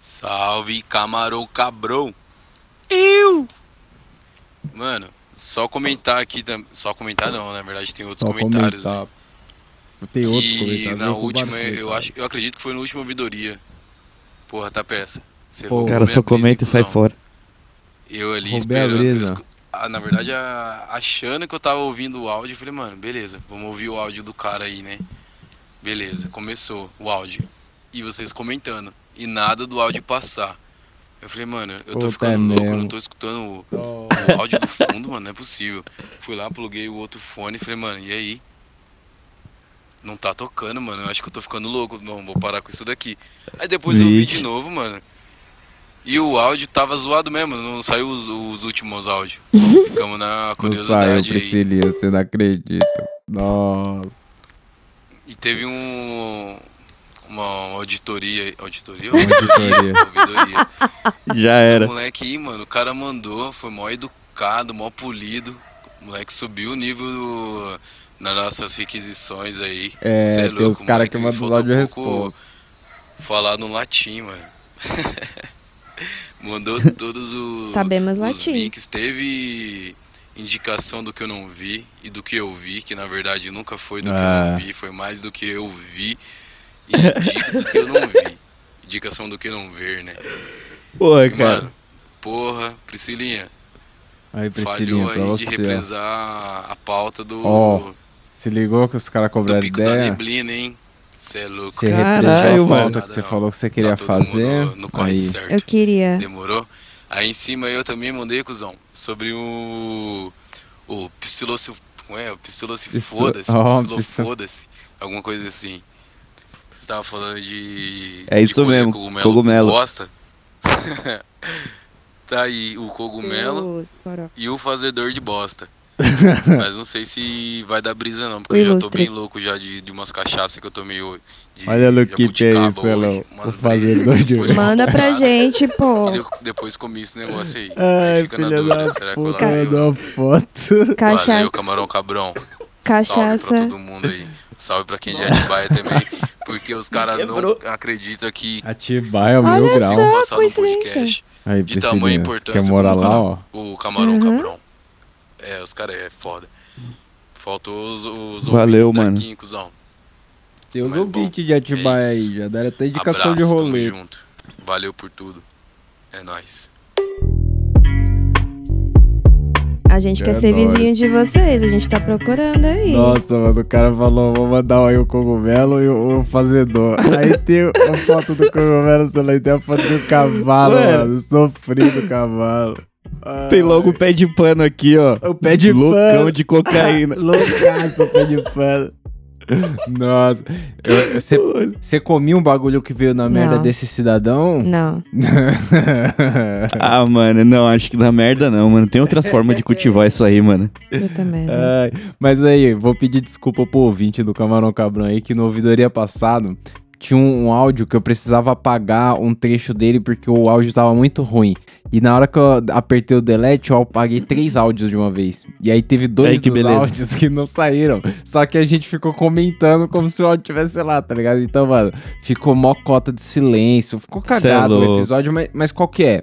Salve, camarão cabrão. Eu! Mano, só comentar aqui, só comentar não, na verdade tem outros Só comentários. comentar. né? Tem outros que comentários. na vem com última, eu, acho, eu acredito que foi na última ouvidoria. Porra, tá peça. Você Pô, Cara, só comenta e sai fora. Eu ali esperando. eu ah, na verdade, a- achando que eu tava ouvindo o áudio, eu falei, mano, beleza, vamos ouvir o áudio do cara aí, né? Beleza, começou o áudio. E vocês comentando. E nada do áudio passar. Eu falei, mano, eu tô Puta, ficando é louco, eu não tô escutando o, Oh, o áudio do fundo, mano, não é possível. Fui lá, pluguei o outro fone e falei, mano, e aí? Não tá tocando, mano. Eu acho que eu tô ficando louco. Não, vou parar com isso daqui. Aí depois eu vi Vixe. de novo, mano. E o áudio tava zoado mesmo, não saiu os, os últimos áudios. Ficamos na não saiu, curiosidade aí. Priscilinha, você não acredita. Nossa. E teve um. Uma auditoria. Auditoria? Auditoria. Ouvidoria. Já O era. moleque aí, mano, o cara mandou, foi mó educado, mó polido. O moleque subiu o nível do- nas nossas requisições aí. É, Cê tem os caras que me mandam faltou áudio um pouco resposta. Falar no latim, mano. Mandou todos os, Sabemos os latim. links. Teve indicação do que eu não vi e do que eu vi, que na verdade nunca foi do que eu Ah. não vi, foi mais do que eu vi e indica do que eu não vi. Indicação do que não ver, né? Pô, E, cara. Mano, porra, Priscilinha, Aí, Priscilinha, falhou aí de você. ó. represar a pauta do, Ó, Se ligou que os caras do cobraram pico da ideia? neblina, hein? Cê é louco. Você Caralho, represou a mano. falta que você falou que você queria tá todo mundo fazer. No, no corre Aí, certo. Eu queria. Demorou? Aí em cima eu também mandei, cuzão, sobre o. O psiloci. Como é? O psiloci Psil- foda-se. Ó, Psilo psil- foda-se. Alguma coisa assim. Você tava falando de. É de isso colher mesmo, Cogumelo. cogumelo. com Bosta. tá aí o cogumelo e o fazedor de bosta. Mas não sei se vai dar brisa não, porque O eu já tô bem louco já de, de umas cachaças que eu tomei hoje. de Olha no que é isso, Elão. O fazedor de uma Manda pra gente, pô. E eu depois comi esse negócio aí. Ai, aí fica na filha dúvida, da será que eu puta, lavei ou mandou não? a foto. Cacha... Valeu, camarão cabrão. Cachaça. Salve pra todo mundo aí. Salve pra quem é de Atibaia também. Porque os caras não acreditam que Atibaia, é o mil grau. só. passar no coincidência. podcast Aí, de tamanho importância quer morar lá, ó? o camarão Uhum. cabrão. É, os caras é foda. Faltou os, os Valeu, ouvintes mano. daqui, cuzão. Tem os Mas, ouvintes bom, de Atibaia é aí, já deram até indicação Abraço, de tamo rolê. junto. Valeu por tudo. É nóis. A gente quer É ser nóis. vizinho de vocês, a gente tá procurando aí. Nossa, mano, o cara falou, vou mandar aí o cogumelo e o, o fazedor. Aí tem a foto do cogumelo, e tem a foto do cavalo, Mano. mano, sofrido cavalo. Tem logo o pé de pano aqui, ó. o pé de Loucão pano. de cocaína. Loucaço, o pé de pano. Nossa, você comia um bagulho que veio na merda Não. desse cidadão? Não. Ah, mano, não, acho que dá merda não, mano. Tem outras formas de cultivar isso aí, mano. Puta merda. Ai, mas aí, vou pedir desculpa pro ouvinte do Camarão Cabrão aí, que no ouvidoria passado tinha um, áudio que eu precisava apagar um trecho dele porque o áudio tava muito ruim. E na hora que eu apertei o delete, eu apaguei três áudios de uma vez. E aí teve dois Ai, que áudios que não saíram. Só que a gente ficou comentando como se o áudio tivesse lá, tá ligado? Então, mano, ficou mó cota de silêncio. Ficou Cê é cagado o episódio, mas, mas qual que é?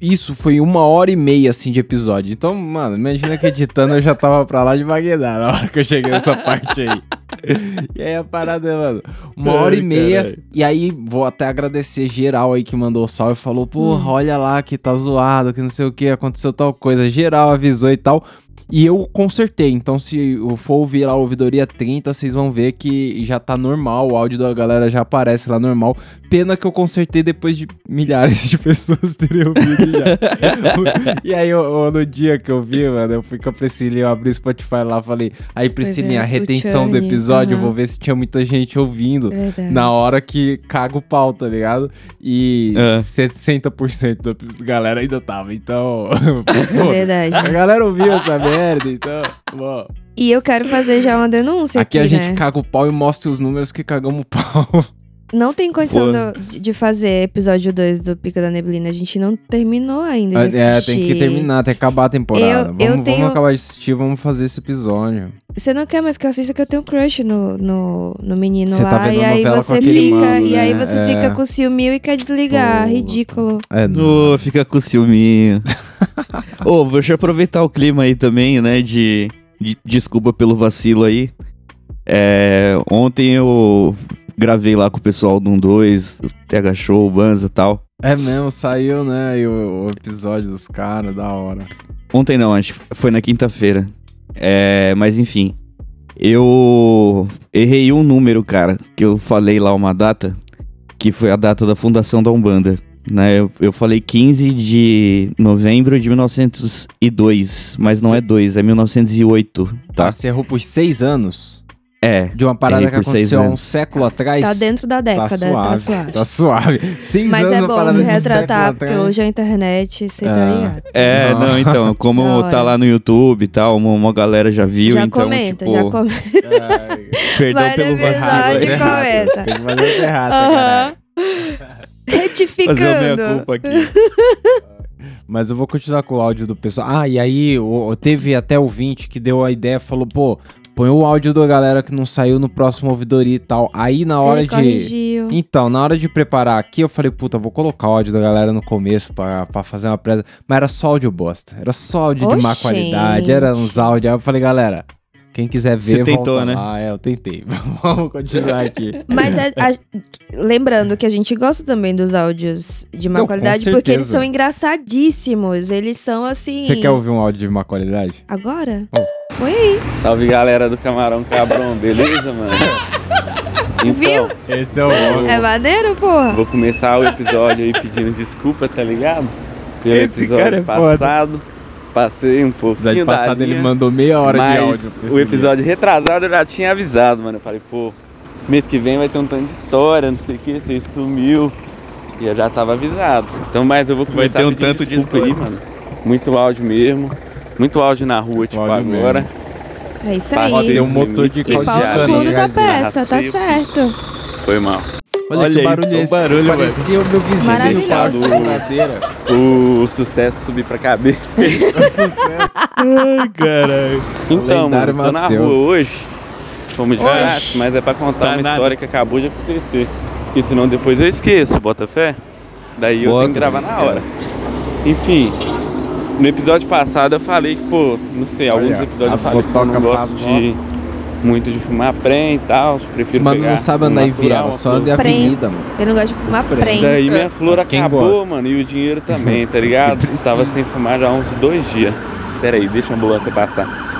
Isso foi uma hora e meia, assim, de episódio. Então, mano, imagina que editando eu já tava pra lá de Bagdá na hora que eu cheguei nessa parte aí. E aí a parada é, mano, uma Ai, hora e meia. caralho. E aí vou até agradecer geral aí que mandou o salve e falou: Porra, Hum. olha lá que tá zoado, que não sei o que, aconteceu tal coisa. Geral avisou e tal. E eu consertei. Então, se for ouvir lá a ouvidoria 30, vocês vão ver que já tá normal. O áudio da galera já aparece lá normal. Pena que eu consertei depois de milhares de pessoas terem ouvido já. e aí, eu- eu- no dia que eu vi, mano, eu fui com a Priscilinha, eu abri o Spotify lá, falei, aí Priscilinha, é, a retenção do episódio, eu aham. vou ver se tinha muita gente ouvindo. Verdade. Na hora que caga o pau, tá ligado? E É. 60% da galera ainda tava, então. pô, Verdade. a galera ouviu essa merda, então. Bom, E eu quero fazer já uma denúncia aqui aqui, a gente né? caga o pau e mostra os números que cagamos o pau. Não tem condição do- de, de fazer episódio 2 do Pico da Neblina. A gente não terminou ainda de É, assistir. tem que terminar, tem que acabar a temporada. Eu- vamos, eu vamos tenho- acabar de assistir, vamos fazer esse episódio. Você não quer mais que eu assista que eu tenho crush no, no, no menino Você lá. tá vendo e aí novela com você aquele fica. mano, E aí né? você É. fica com ciúme e quer desligar. Pô. Ridículo. É, não. Ô, fica com ciúminho. Ô, deixa eu aproveitar o clima aí também, né? De, de- desculpa pelo vacilo aí. É, ontem eu gravei lá com o pessoal do 12, do TH Show, Banza e tal. É mesmo, saiu, né? aí o, o episódio dos caras, da hora. Ontem não, acho que foi na quinta-feira. É, mas enfim. Eu errei um número, cara, que eu falei lá uma data, que foi a data da fundação da Umbanda. Né? Eu, eu falei 15 de novembro de 1902, mas não é 2, é 1908, Tá. tá? Você errou por seis anos É. de uma parada Errei que aconteceu há um século atrás. Tá dentro da década, tá suave. Tá suave. Seis Mas anos é bom se um retratar, século porque atrás. hoje a internet, você tá É. ligado? É, Não. não, então, como tá lá no YouTube e tal, uma, uma galera já viu, já então, comenta, tipo, já comenta. É, perdão Vai pelo vacilo comenta. Tem que fazer essa errata, cara. Retificando. Fazer a minha culpa aqui. Mas eu vou continuar com o áudio do pessoal. Ah, e aí o- teve até o 20 que deu a ideia, falou, pô, põe o áudio da galera que não saiu no próximo ouvidoria e tal. Aí na hora Ele de. corrigiu. Então, na hora de preparar aqui, eu falei, puta, vou colocar o áudio da galera no começo pra, pra fazer uma presa. Mas era só áudio bosta. Era só áudio de má Oxente. qualidade. Era uns áudios. Aí eu falei, galera, quem quiser ver, Você tentou, volta né? lá. É, eu tentei. Vamos continuar aqui. Mas é- a- lembrando que a gente gosta também dos áudios de má Não, qualidade, porque eles são engraçadíssimos. Eles são assim. Você quer ouvir um áudio de má qualidade? Agora? Oh. Põe aí. Salve galera do Camarão Cabrão, beleza, mano? Então, Viu? Esse é o É maneiro, porra? vou começar o episódio aí pedindo desculpa, tá ligado? Pelo Esse cara episódio é foda. Passei um No pouquinho episódio passado ele linha, mandou meia hora mas de áudio. o episódio retrasado eu já tinha avisado, mano. Eu falei, pô, mês que vem vai ter um tanto de história, não sei o que, você sumiu. E eu já tava avisado. Então, mas eu vou começar ter um tanto de desculpa aí, mano. Muito áudio mesmo. Muito áudio na rua, tipo, áudio agora. É isso Passei aí. Tem um motor de E pau no cu da peça, tá o certo. Foi mal. Olha, Olha que isso, barulho é o esse? barulho, velho. Parecia o meu vizinho limpado na cadeira. O sucesso subir pra cabeça. Ai, caralho. Então, mano, tô na Mateus. rua hoje. Fomos de graça, mas é pra contar Tá uma nada. história que acabou de acontecer. Porque senão depois eu esqueço, bota fé. Daí eu Bota, tenho que gravar na hora. Enfim, no episódio passado eu falei que, pô, não sei, alguns Olha, episódios eu falei que eu não gosto de muito de fumar prem e tal. Esse Prefiro mano pegar não sabe andar em uma só anda em avenida, mano. Eu não gosto de fumar prem. Daí minha flor Quem acabou, gosta? mano, e o dinheiro também, tá ligado? Tava sem fumar já há uns dois dias. Pera aí, deixa a ambulância passar.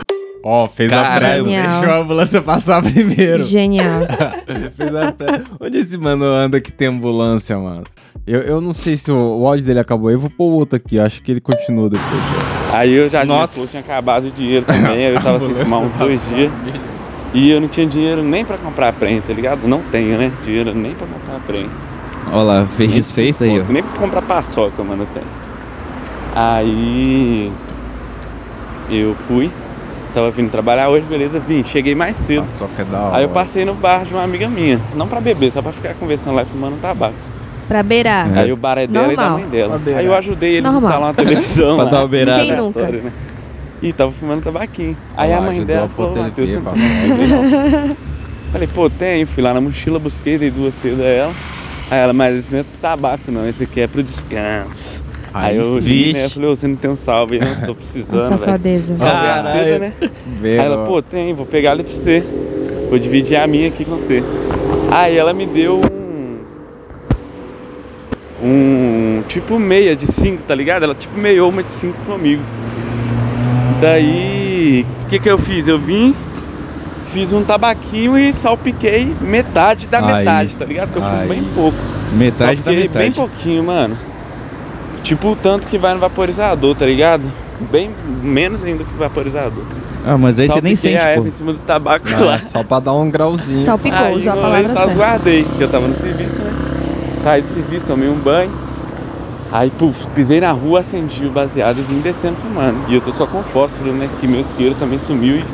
Ó, fez a Caralho. pressa, Genial. deixou a ambulância passar primeiro. Genial. fez a pressa. Onde esse mano anda que tem ambulância, mano? Eu, eu não sei se o, o áudio dele acabou. Eu vou pôr outro aqui, acho que ele continua depois. Aí eu já Nossa. flor tinha acabado o dinheiro também, aí eu tava sem fumar uns dois dias. E eu não tinha dinheiro nem pra comprar prem, tá ligado? Não tenho, né? Dinheiro nem pra comprar prem. Olha lá, fez desfeito aí, ó. Nem pra comprar paçoca, mano, eu tenho. Aí eu fui, tava vindo trabalhar hoje, beleza, vim, cheguei mais cedo. Só que é da hora. Aí eu passei no bar de uma amiga minha, não pra beber, só pra ficar conversando lá e fumando tabaco. Pra beirar. É. Aí o bar é dela e da Normal. mãe dela. Aí eu ajudei eles a Normal. instalar uma televisão Pra lá. dar uma beirada. Quem nunca? Né? E tava fumando tabaquinho. Aí Olha a mãe dela a falou, Matheus, você não pra tá fumando não?" Falei, pô, tem. Fui lá na mochila, busquei, dei duas cedo a ela. Aí ela, mas esse não é pro tabaco não, esse aqui é pro descanso. Aí, eu sim, vi, né? Eu falei, você não tem um salve aí, não? Tô precisando, safadeza. Salve a Caralho. seda, né? Aí ela, pô, tem, vou pegar ali pra você. Vou dividir a minha aqui com você. Aí ela me deu um. Um. Tipo meia de cinco, tá ligado? Ela tipo meiou uma de cinco comigo. Daí. O que que eu fiz? Eu vim, fiz um tabaquinho e salpiquei metade da Aí. metade, tá ligado? Que eu fumo bem pouco. Metade da metade. bem pouquinho, mano. Tipo o tanto que vai no vaporizador, tá ligado? Bem menos ainda que o vaporizador. Ah, mas aí você nem sente, a pô. em cima do tabaco Não, lá. é só pra dar um grauzinho. Salpicou, Aí, usou a eu- palavra eu certa. guardei, porque eu tava no serviço, né? Saí do serviço, tomei um banho. Aí, puf, pisei na rua, acendi o baseado e vim descendo fumando. E eu tô só com fósforo, né? Que meu isqueiro também sumiu e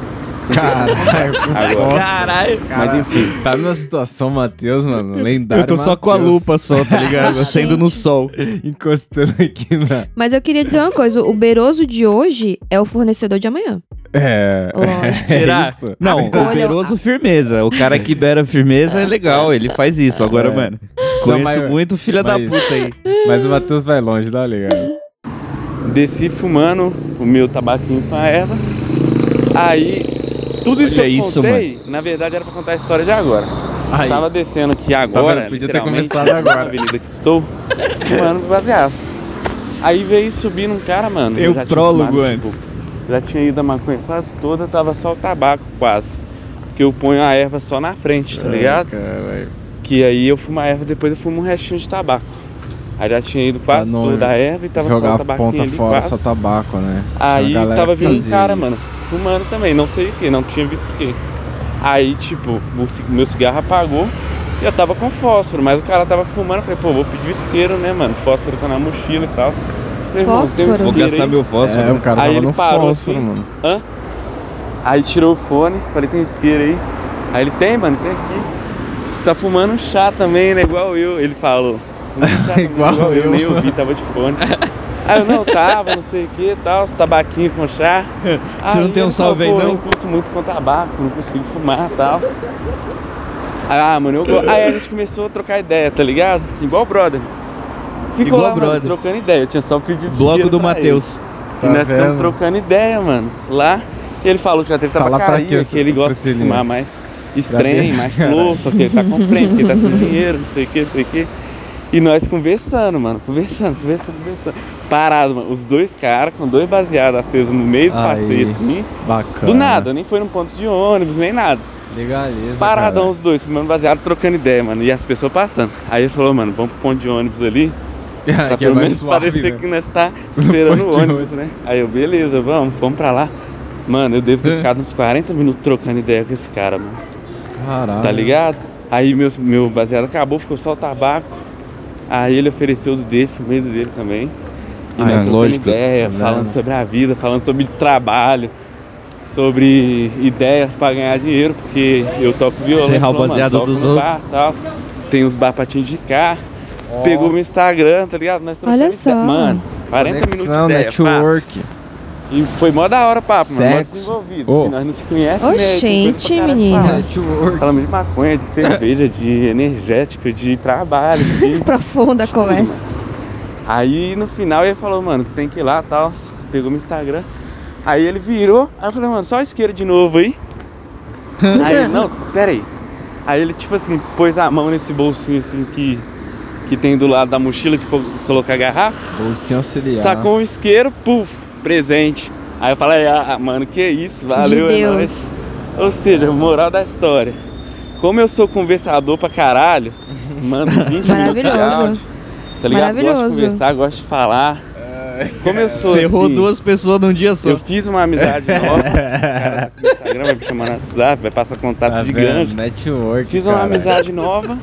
Caralho, Agora. Caralho. Mas enfim, Tá numa situação, Matheus, mano. Lendário. Eu tô só com a lupa só, tá ligado? Acendo no sol. Encostando aqui na. Mas eu queria dizer uma coisa: o Beroso de hoje é o fornecedor de amanhã. É. Lógico. É Será? isso. Não, Escolha- o Beroso firmeza. O cara que beira firmeza é legal, ele faz isso. Agora, É. mano, conheço mas- muito filha da puta aí. Mas o Matheus vai longe, tá ligado? desci fumando o meu tabaquinho com a erva. Aí, tudo isso Olha que eu isso, contei, na verdade era pra contar a história de agora. Aí. Tava descendo aqui agora, vendo? Podia ter começado agora. na avenida que estou, fumando baseado. Aí veio subindo um cara, mano. Tem eu o já tinha prólogo fumado, antes. tipo, já tinha ido a maconha quase toda, tava só o tabaco quase. Que eu ponho a erva só na frente, tá ligado? Caralho. Que aí eu fumo a erva, depois eu fumo um restinho de tabaco. Aí já tinha ido quase Pra toda a erva e tava só Jogar o tabaquinho ponta ali fora, quase. só tabaco, né? Aí tava vindo um cara, isso. mano, fumando também, não sei o que, não tinha visto o que. Aí, tipo, o meu cigarro apagou e eu tava com fósforo, mas o cara tava fumando, eu falei, pô, vou pedir o isqueiro, né, mano? Fósforo tá na mochila e tal. Falei, Fósforo? Vou gastar meu fósforo. É, o cara Aí tava ele no parou fósforo, assim. mano. Hã? Aí tirou o fone, falei, tem isqueiro aí? Aí ele, tem, mano, tem aqui. Tá fumando um chá também, né? Igual eu. Ele falou. "Tá também, Igual eu. Nem ouvi, tava de fone. Aí eu, não, tava, não sei o que tal, esse tabaquinho com chá. Você não tem um salve aí, "Pô, não?" Eu curto muito com tabaco, não consigo fumar e tal. Aí, ah, mano, eu gosto. Aí a gente começou a trocar ideia, tá ligado? Assim, igual brother. Ficou Igual lá, mano, brother. trocando ideia. Eu tinha só pedido Bloco do. Matheus. E Tá nós ficamos vendo? trocando ideia, mano. Lá, ele falou que já teve tabacaria, que ele gosta de fumar mais estranho, mais flor, só que ele tá comprando, porque ele tá sem dinheiro, não sei o que, não sei o que. E nós conversando, mano, conversando, conversando, conversando. Parado, mano. Os dois caras com dois baseados acesos no meio do Aí. passeio, assim. Bacana. Do nada, nem foi num ponto de ônibus, nem nada. Legaliza. Paradão os dois, fumando baseado, trocando ideia, mano. E as pessoas passando. Aí ele falou, mano, vamos pro ponto de ônibus ali. cara. Pra que é pelo mais menos suave, parecer né? que nós tá esperando o ônibus, né? Aí eu, beleza, vamos, vamos pra lá. Mano, eu devo ter ficado uns 40 minutos trocando ideia com esse cara, mano. Caralho. Tá ligado? Aí meu, meu baseado acabou, ficou só o tabaco. Aí ele ofereceu do dele, fumei do dele também. E Ah, nós é, lógico. ideia, Tá falando sobre a vida, falando sobre trabalho, sobre ideias pra ganhar dinheiro, porque eu toco violão. O falou, mano, baseado dos outros. bar, tal, tem uns bar pra te indicar. Pegou meu Instagram, tá ligado? Olha só. Mano, 40 minutos de Conexão, ideia, network. fácil. E foi mó da hora o papo, mano. Mó Sexo. desenvolvido. Ô. que nós não se conhecemos, Ô, gente, menina. Falamos de maconha, de cerveja, de energética, de trabalho, de... Profunda a conversa. Aí no final ele falou, mano, tem que ir lá e tal. Pegou meu Instagram. Aí ele virou, aí eu falei, mano, só a esquerda de novo aí. aí ele, não, pera aí. Aí ele, tipo assim, pôs a mão nesse bolsinho assim que, que tem do lado da mochila, tipo, colocar a garrafa. Bolsinho auxiliar. Sacou um isqueiro, puf, presente. Aí eu falei, ah, mano, que isso, valeu, de é. Deus. Ou seja, moral da história. Como eu sou conversador pra caralho, mando 20 minutos de Maravilhoso. áudio, tá ligado? Gosto de Maravilhoso. conversar, gosto de falar. Como eu sou Você errou assim, duas pessoas num dia só. eu fiz uma amizade nova. cara do Instagram vai me chamar no WhatsApp, vai passar contato Tá grande. Network. Fiz uma cara. amizade nova.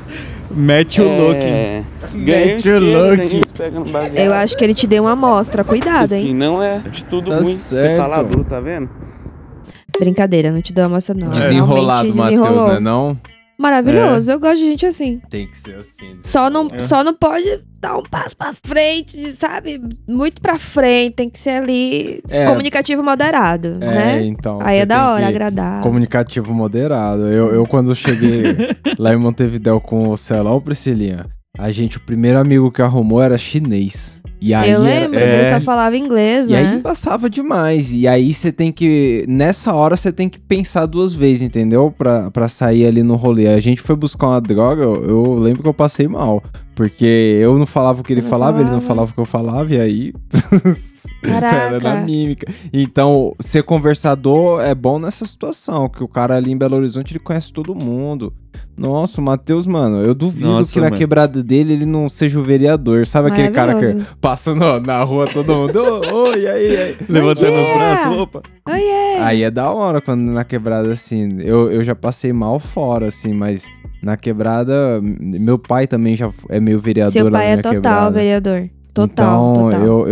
Mete o look. é, Mete o look. Pega no baseado. Eu acho que ele te deu uma amostra. Cuidado, Enfim, hein? não é de tudo Tá ruim certo. você falar duro, tá vendo? Brincadeira, não te deu uma amostra, não. Desenrolado, Matheus, desenrolou. né? Não? Maravilhoso. Eu gosto de gente assim. Tem que ser assim. Só não, É. só não pode dar um passo pra frente, sabe? Muito pra frente. Tem que ser ali É. comunicativo moderado, É, né? então. Aí é da hora, agradável. Comunicativo moderado. Eu, eu quando cheguei lá em Montevidéu com o Celão, Priscilinha, a gente, o primeiro amigo que arrumou era chinês. E aí eu era- lembro que é, ele só falava inglês, E né? aí embaçava demais. E aí você tem que. Nessa hora você tem que pensar duas vezes, entendeu? Pra, pra sair ali no rolê. A gente foi buscar uma droga, eu, eu lembro que eu passei mal. Porque eu não falava o que ele não falava, ele não falava. falava o que eu falava, e aí. Caraca. Era na mímica. Então, ser conversador é bom nessa situação, que o cara ali em Belo Horizonte ele conhece todo mundo. Nossa, o Matheus, mano, eu duvido Nossa, que na mano. quebrada dele ele não seja o vereador. Sabe aquele cara que passa no- na rua todo mundo, oi, aí, aí. Levantando os dia! braços, opa. Oiê! Aí é da hora quando na quebrada, assim, eu, eu já passei mal fora, assim, mas na quebrada, meu pai também já é meio vereador Seu pai é total quebrada. vereador. Total, então, total. Eu,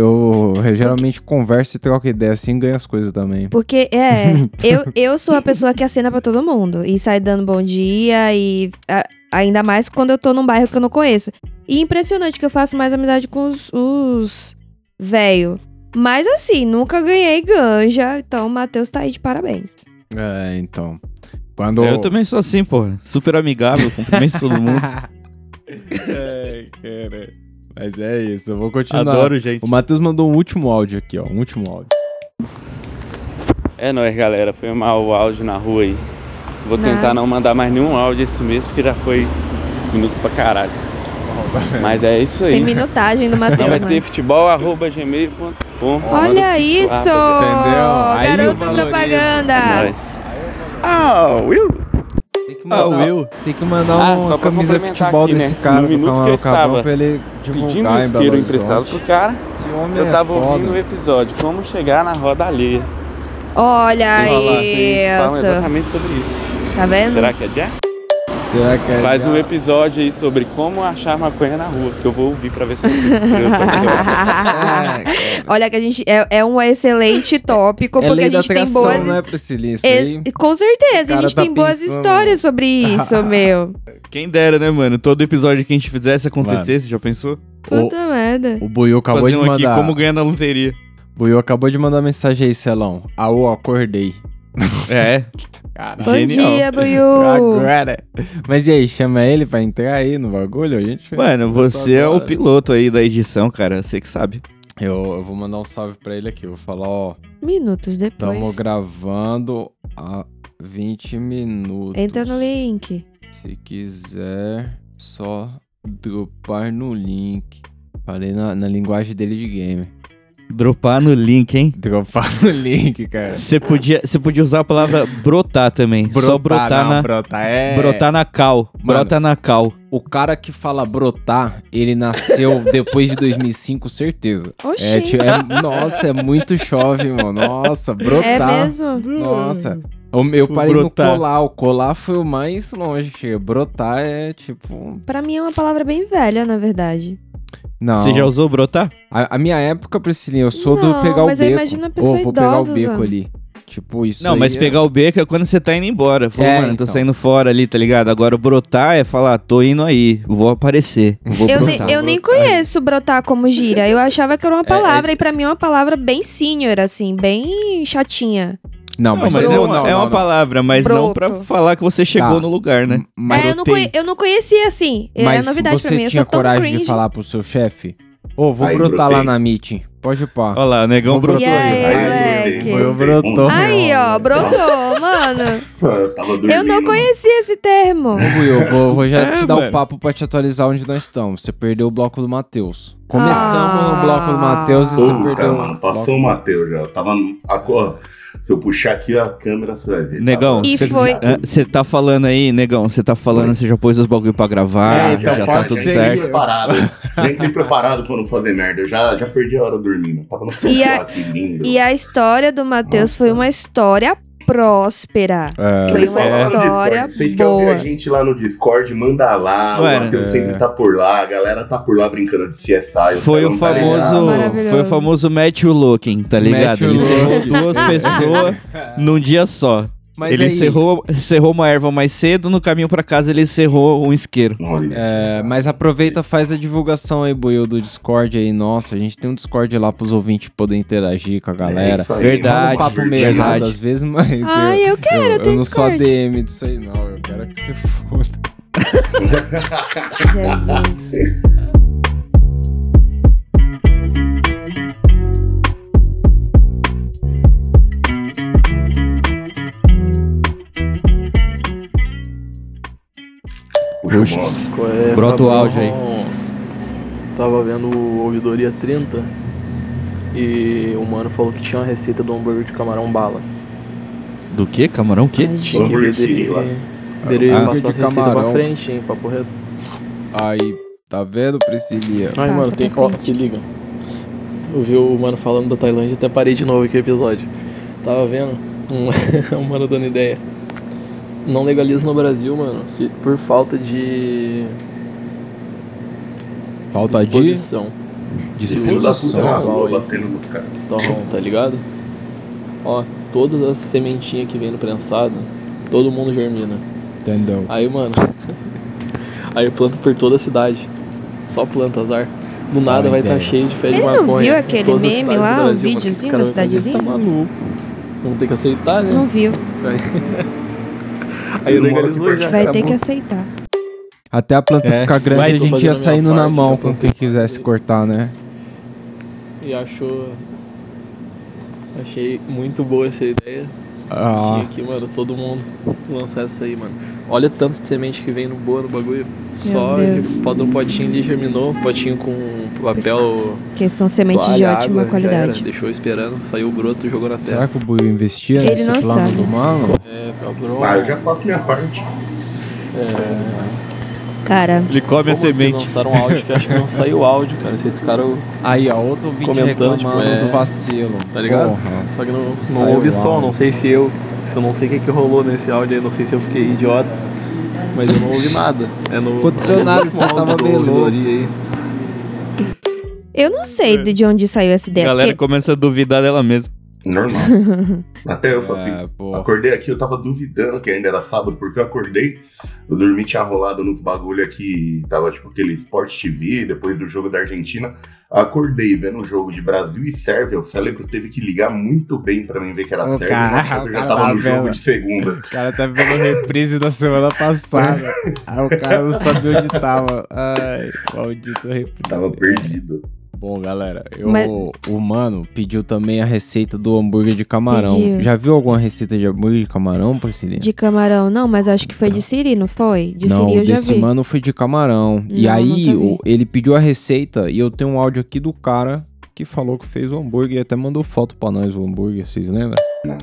eu geralmente converso e troco ideia assim e ganho as coisas também. Porque, é, eu, eu sou a pessoa que acena pra todo mundo. E sai dando bom dia e... a- ainda mais quando eu tô num bairro que eu não conheço. E impressionante que eu faço mais amizade com os, os velho. Mas assim, nunca ganhei ganja. Então, o Matheus tá aí de parabéns. É, então. Quando. Eu também sou assim, porra. Super amigável, cumprimento todo mundo. Ai, cara. Mas é isso, eu vou continuar. Adoro, gente. O Matheus mandou um último áudio aqui, ó. Um último áudio. É nóis, galera. Foi mal o áudio na rua aí. Vou tentar não mandar mais nenhum áudio esse mês, porque já foi minuto pra caralho. Mas é isso aí. Tem minutagem do Não vai Matheus, ter futebol, arroba gmail.com. Olha isso! Entendeu? Garoto propaganda! Nós. Ah, Will. Tem que Ah, o Will. Tem que mandar Ah, uma só pra camisa de futebol aqui, desse né? cara No minuto que eu estava pra ele divulgar Pedindo Belo isqueiro emprestado pro cara. Esse homem Eu é tava foda. ouvindo o episódio, como chegar na roda alheia. Olha falam isso! exatamente sobre isso. Tá vendo? Será que é Jack? Será que é Faz já- um episódio aí sobre como achar maconha na rua, que eu vou ouvir pra ver se eu Olha que a gente é, é um excelente tópico, É porque a gente tem boas né, his- Priscilinha? Isso É, aí. com certeza, a gente tá tem boas pensando- histórias sobre isso, meu. Quem dera, né, mano? Todo episódio que a gente fizesse acontecesse, já pensou? Puta merda. O Buiu acabou Fazer de um aqui, mandar. como ganhar na loteria. Buiu acabou de mandar mensagem aí, Celão. Aô, acordei. É, Cara, Bom Genial. dia, Buiu. agora. Mas e aí, chama ele pra entrar aí no bagulho? A gente. mano, você é o piloto aí da edição, cara. Você que sabe. Eu, eu vou mandar um salve pra ele aqui. Eu vou falar, ó. Minutos Tamo depois. gravando há 20 minutos. Entra no link. Se quiser, só dropar no link. Falei na, na linguagem dele de game. Dropar no link, hein? Dropar no link, cara. Você podia, você podia usar a palavra brotar também. Só brotar não, na. brotar é... Brotar na cal. Brota na cal. O cara que fala brotar, ele nasceu depois de 2005, certeza. É, Oxi. tipo, é- nossa, é muito chove, mano. Nossa, brotar. É mesmo? Nossa. Eu, eu parei Brotar. no colar. O colar foi o mais longe que chega. Brotar é tipo. Pra mim é uma palavra bem velha, na verdade. Não. Você já usou brotar? A, a minha época, Priscilinha, eu sou Não, do pegar o mas eu beco. imagino a pessoa Ô, vou pegar o idosa beco usando. ali. Tipo, isso. Não, aí mas é- pegar o beco é quando você tá indo embora. Falou, É, mano, tô então. saindo fora ali, tá ligado? Agora o brotar é falar, tô indo aí, vou aparecer, vou Eu, ne- brotar. eu nem conheço brotar como gíria. Eu achava que era uma palavra, e pra mim é uma palavra bem senior, assim, bem chatinha. Não, Não, mas, mas eu- é, broto. uma, não, é uma não. palavra, mas não pra falar que você chegou Tá. no lugar, né? Mas, é, eu não, conhe- eu não conhecia assim. Era mas novidade você pra mim. Eu tinha coragem cringe. de falar pro seu chefe? Ô, vou Aí, brotar brotei. lá na meeting. Pode ir pá. Olha lá, o negão Vou brotou aí, aí. moleque? Eu brotou. Aí, ó, brotou, mano. Eu tava dormindo. Eu não conhecia esse termo. Ô, Will, vou, vou já É, te dar o mano. papo pra te atualizar onde nós estamos. Você perdeu o bloco do Matheus. Começamos Ah. no bloco do Matheus e você Puta, perdeu mano, o passou o Matheus já. Eu tava. no- a cor- Se eu puxar aqui a câmera, você vai ver. Negão, Tava- E você foi- tá falando aí, negão, você tá falando, você já pôs os bagulho pra gravar, É, já, então tá tudo ser. certo. preparado. Já entrei preparado pra não fazer merda. Eu já, já perdi a hora dormindo. Tava no sofá E a- aqui, lindo. E a história do Matheus foi uma história próspera. É, Foi uma história. Vocês querem ouvir boa. a gente lá no Discord? Manda lá. Mano, o Matheus é. sempre tá por lá. A galera tá por lá brincando de CSI. Foi o famoso, foi o famoso Matthew Looking, tá ligado? Matthew Ele duas pessoas num dia só. Mas ele aí, cerrou, cerrou uma erva mais cedo, no caminho pra casa ele cerrou um isqueiro. Olha, É, mas aproveita, faz a divulgação aí, Buiu, do Discord aí. Nossa, a gente tem um Discord lá pros ouvintes poderem interagir com a galera. É isso aí, Verdade, um papo meio divertido. errado verdade. às vezes, mas. Ai, eu quero, eu, eu, tenho não sou. ADM disso aí, não. Eu quero que você foda. Jesus. Puxa o é, Brota o aí. Tava vendo o Ouvidoria 30 e o mano falou que tinha uma receita do hambúrguer de camarão bala. Do que? Camarão o? Ai, que Hambúrguer City lá. dele passar a de receita pra camarão. frente, hein, papo reto. Aí, tá vendo, Priscilia? Ai, mano, tem pra ó, se liga. Eu vi o mano falando da Tailândia, até parei de novo aqui o episódio. Tava vendo um, um mano dando ideia. Não legaliza no Brasil, mano, se, por falta de Falta de. disposição. Na Disposição, aí. batendo nos caras. torrão, tá ligado? Ó, todas as sementinhas que vem no prensado, todo mundo germina. Entendeu? Aí, mano. Aí eu planto por toda a cidade. Só planta, azar. Do nada Ah, vai estar entendo. cheio de pé de Ele não maconha. viu aquele meme lá, o mano. videozinho da cara vai fazer, cidadezinha? Tá maluco. Vamos ter que aceitar, né? Não viu. Vai. Aí legalizou já. Vai ter que aceitar. Até a planta É, ficar grande, a gente ia saindo na parte, mão com quem quisesse cortar, né? E achou. Achei muito boa essa ideia. Ah, Tinha aqui, mano, todo mundo lançar essa aí, mano. Olha o tanto de semente que vem no boa no bagulho. Só de, pode um potinho ali germinou, potinho com papel. Porque são sementes de ótima água, qualidade. era, deixou esperando, saiu o broto, jogou na será terra. que o Buio investia Ele nesse não plano sabe. do mano? É. Ah, eu já faço minha parte. Cara, Ele come Como vocês lançaram um áudio que acho que não saiu o áudio, cara. Vocês ficaram. Aí, ó, outro vídeo Comentando, tipo, é, do vacilo. tá ligado? Porra. Só que não, não som, não sei se eu. Se eu não sei o que, que rolou nesse áudio aí, não sei se eu fiquei idiota. Mas eu não ouvi nada. É no. Aconteceu nada, no você tava meio louco. aí. eu não sei de onde saiu essa A ideia. galera porque- começa a duvidar dela mesma. Normal. Até eu faço É, isso. pô. Acordei aqui, eu tava duvidando que ainda era sábado, porque eu acordei, eu dormi, tinha rolado nos bagulho aqui, tava tipo aquele Sport TV, depois do jogo da Argentina. Acordei vendo o jogo de Brasil e Sérvia, o cérebro teve que ligar muito bem pra mim ver que era O Sérvia, cara- eu já cara tava tá no jogo de segunda. O cara tá vendo reprise da semana passada. Aí o cara não sabia onde tava. Ai, maldito reprise. Tava perdido. Bom, galera, eu, Mas- o mano pediu também a receita do hambúrguer de camarão. Pediu. Já viu alguma receita de hambúrguer de camarão, Priscilinha? De camarão, não, mas eu acho que foi de Siri, não foi? De não, Siri eu já desse vi. mano foi de camarão. e Não, aí, nunca vi. o- ele pediu a receita e eu tenho um áudio aqui do cara que falou que fez o hambúrguer e até mandou foto pra nós o hambúrguer, vocês lembram?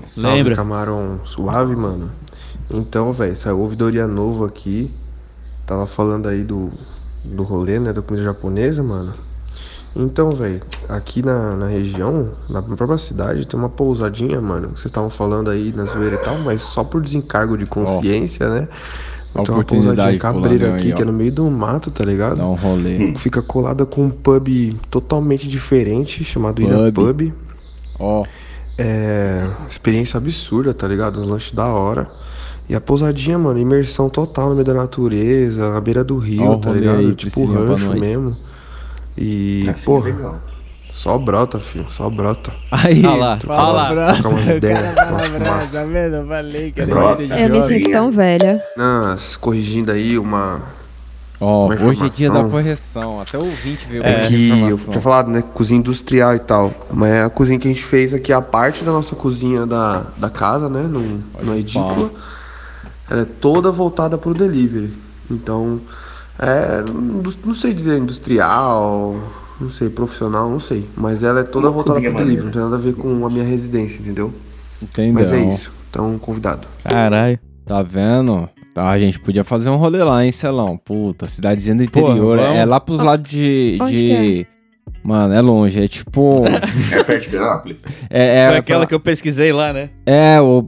Salve, Lembra? camarão suave, mano. Então, velho, saiu ouvidoria novo aqui. Tava falando aí do, do rolê, né, da comida japonesa, mano. Então, velho, aqui na, na região, na própria cidade, tem uma pousadinha, mano. que Vocês estavam falando aí na zoeira e tal, mas só por desencargo de consciência, né? A Tem uma oportunidade pousadinha cabreira aqui, aí, ó. que é no meio do mato, tá ligado? Dá um rolê. Fica colada com um pub totalmente diferente, chamado Ilha Pub. Pub. Ó, É. Experiência absurda, tá ligado? Uns lanches da hora. E a pousadinha, mano, imersão total no meio da natureza, na beira do rio, Ó tá ligado? aí, tipo rancho mesmo. E, Assim, porra, legal. só brota, filho, só brota. Aí, Ah lá, fala, ah lá. Trocar umas ideias, umas fumaças. Tá vendo? Eu falei que era Nossa. gente Eu me sinto tão velha. Nas, corrigindo aí uma. Ó, uma hoje é dia da correção. Até o ouvinte veio É que eu tinha falado, né? Cozinha industrial e tal. Mas é a cozinha que a gente fez aqui, a parte da nossa cozinha da, da casa, né? No, na edícula. Ela é toda voltada pro delivery. Então, é. Não, não sei dizer industrial, não sei, profissional, não sei. Mas ela é toda Uma voltada pro delivery. maneira. Não tem nada a ver com a minha residência, entendeu? Entendeu? Mas é isso. Então, convidado. Caralho. Tá vendo? Tá, a gente podia fazer um rolê lá, hein, Celão? Puta, cidadezinha do interior. é lá pros lados de. Onde de... Mano, é longe. É tipo. É perto de Anápolis. É, é, Foi aquela pra- que eu pesquisei lá, né? é o,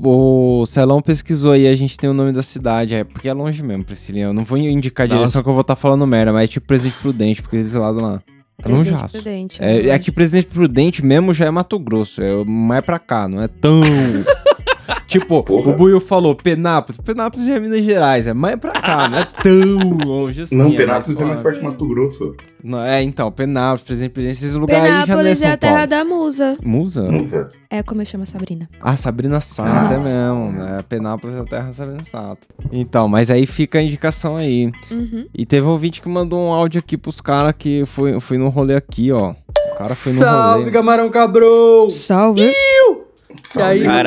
o Celão pesquisou aí, a gente tem o nome da cidade. É porque é longe mesmo, Priscilinha. Eu não vou indicar a Nossa. direção que eu vou estar falando merda, mas é tipo Presidente Prudente, porque eles lado lá. É Presidente longeaço. Prudente, É, é verdade. que Presidente Prudente mesmo já é Mato Grosso, é mais pra cá, não é tão. tipo, Porra. o Buiu falou Penápolis. Penápolis já é Minas Gerais, é mais pra cá, não é tão longe assim. Não, é Penápolis é mais forte que Mato Grosso. Não, é, então, Penápolis, Presidente Prudente, esses lugares aí já não é Penápolis São é a terra Paulo. da musa. Musa? Musa. É como eu chamo a Sabrina. Ah, Sabrina Sato, é mesmo, né? Penápolis é a terra da Sabrina Sato. Então, mas aí fica a indicação aí. Uhum. E teve um ouvinte que mandou um áudio aqui pros caras que foi, foi no rolê aqui, ó. O cara foi no Salve, rolê. camarão cabrão! Salve. E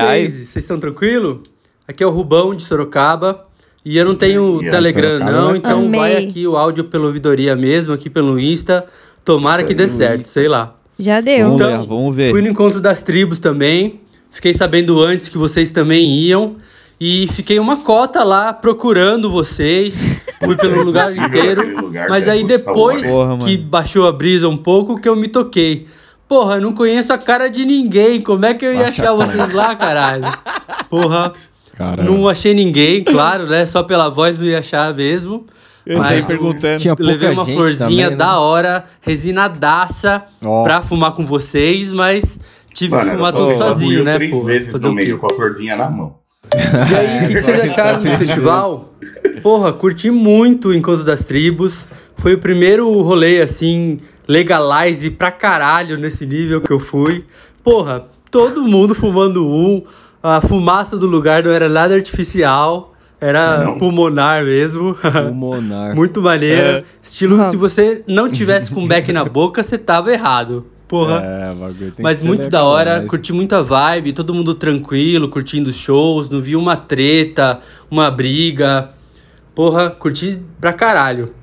aí, vocês estão tranquilo? Aqui é o Rubão de Sorocaba. E eu não tenho E Telegram, Sorocaba, não, nós então Amei. vai aqui o áudio pela ouvidoria mesmo, aqui pelo Insta. Tomara que dê certo, sei lá. Já deu. Vamos Então, ver, vamos ver. Fui no encontro das tribos também. Fiquei sabendo antes que vocês também iam. E fiquei uma cota lá procurando vocês. Fui pelo lugar inteiro. Mas cara, aí depois que baixou a brisa um pouco, que eu me toquei. Porra, eu não conheço a cara de ninguém. Como é que eu ia achar vocês lá, caralho? Porra, não achei ninguém, claro, né? Só pela voz não ia achar mesmo. Eu Mas eu perguntando. Tinha Levei uma florzinha também, né? da hora, resinadaça, Ó. pra fumar com vocês, mas tive Mano, que fumar tudo sozinho, né, três pô? vezes Fazer no meio com a florzinha na mão. E aí, o que, que vocês acharam do festival? Porra, curti muito o Encontro das Tribos. Foi o primeiro rolê, assim, legalize pra caralho nesse nível que eu fui. Porra, todo mundo fumando um. A fumaça do lugar não era nada artificial. Era Não. pulmonar mesmo. Monarca. Muito maneiro. Estilo, Ah. se você não tivesse com beck na boca, você tava errado. Porra. É, bagulho tem Mas muito da hora, mas- curti muita vibe, todo mundo tranquilo, curtindo shows, não vi uma treta, uma briga. Porra, curti pra caralho.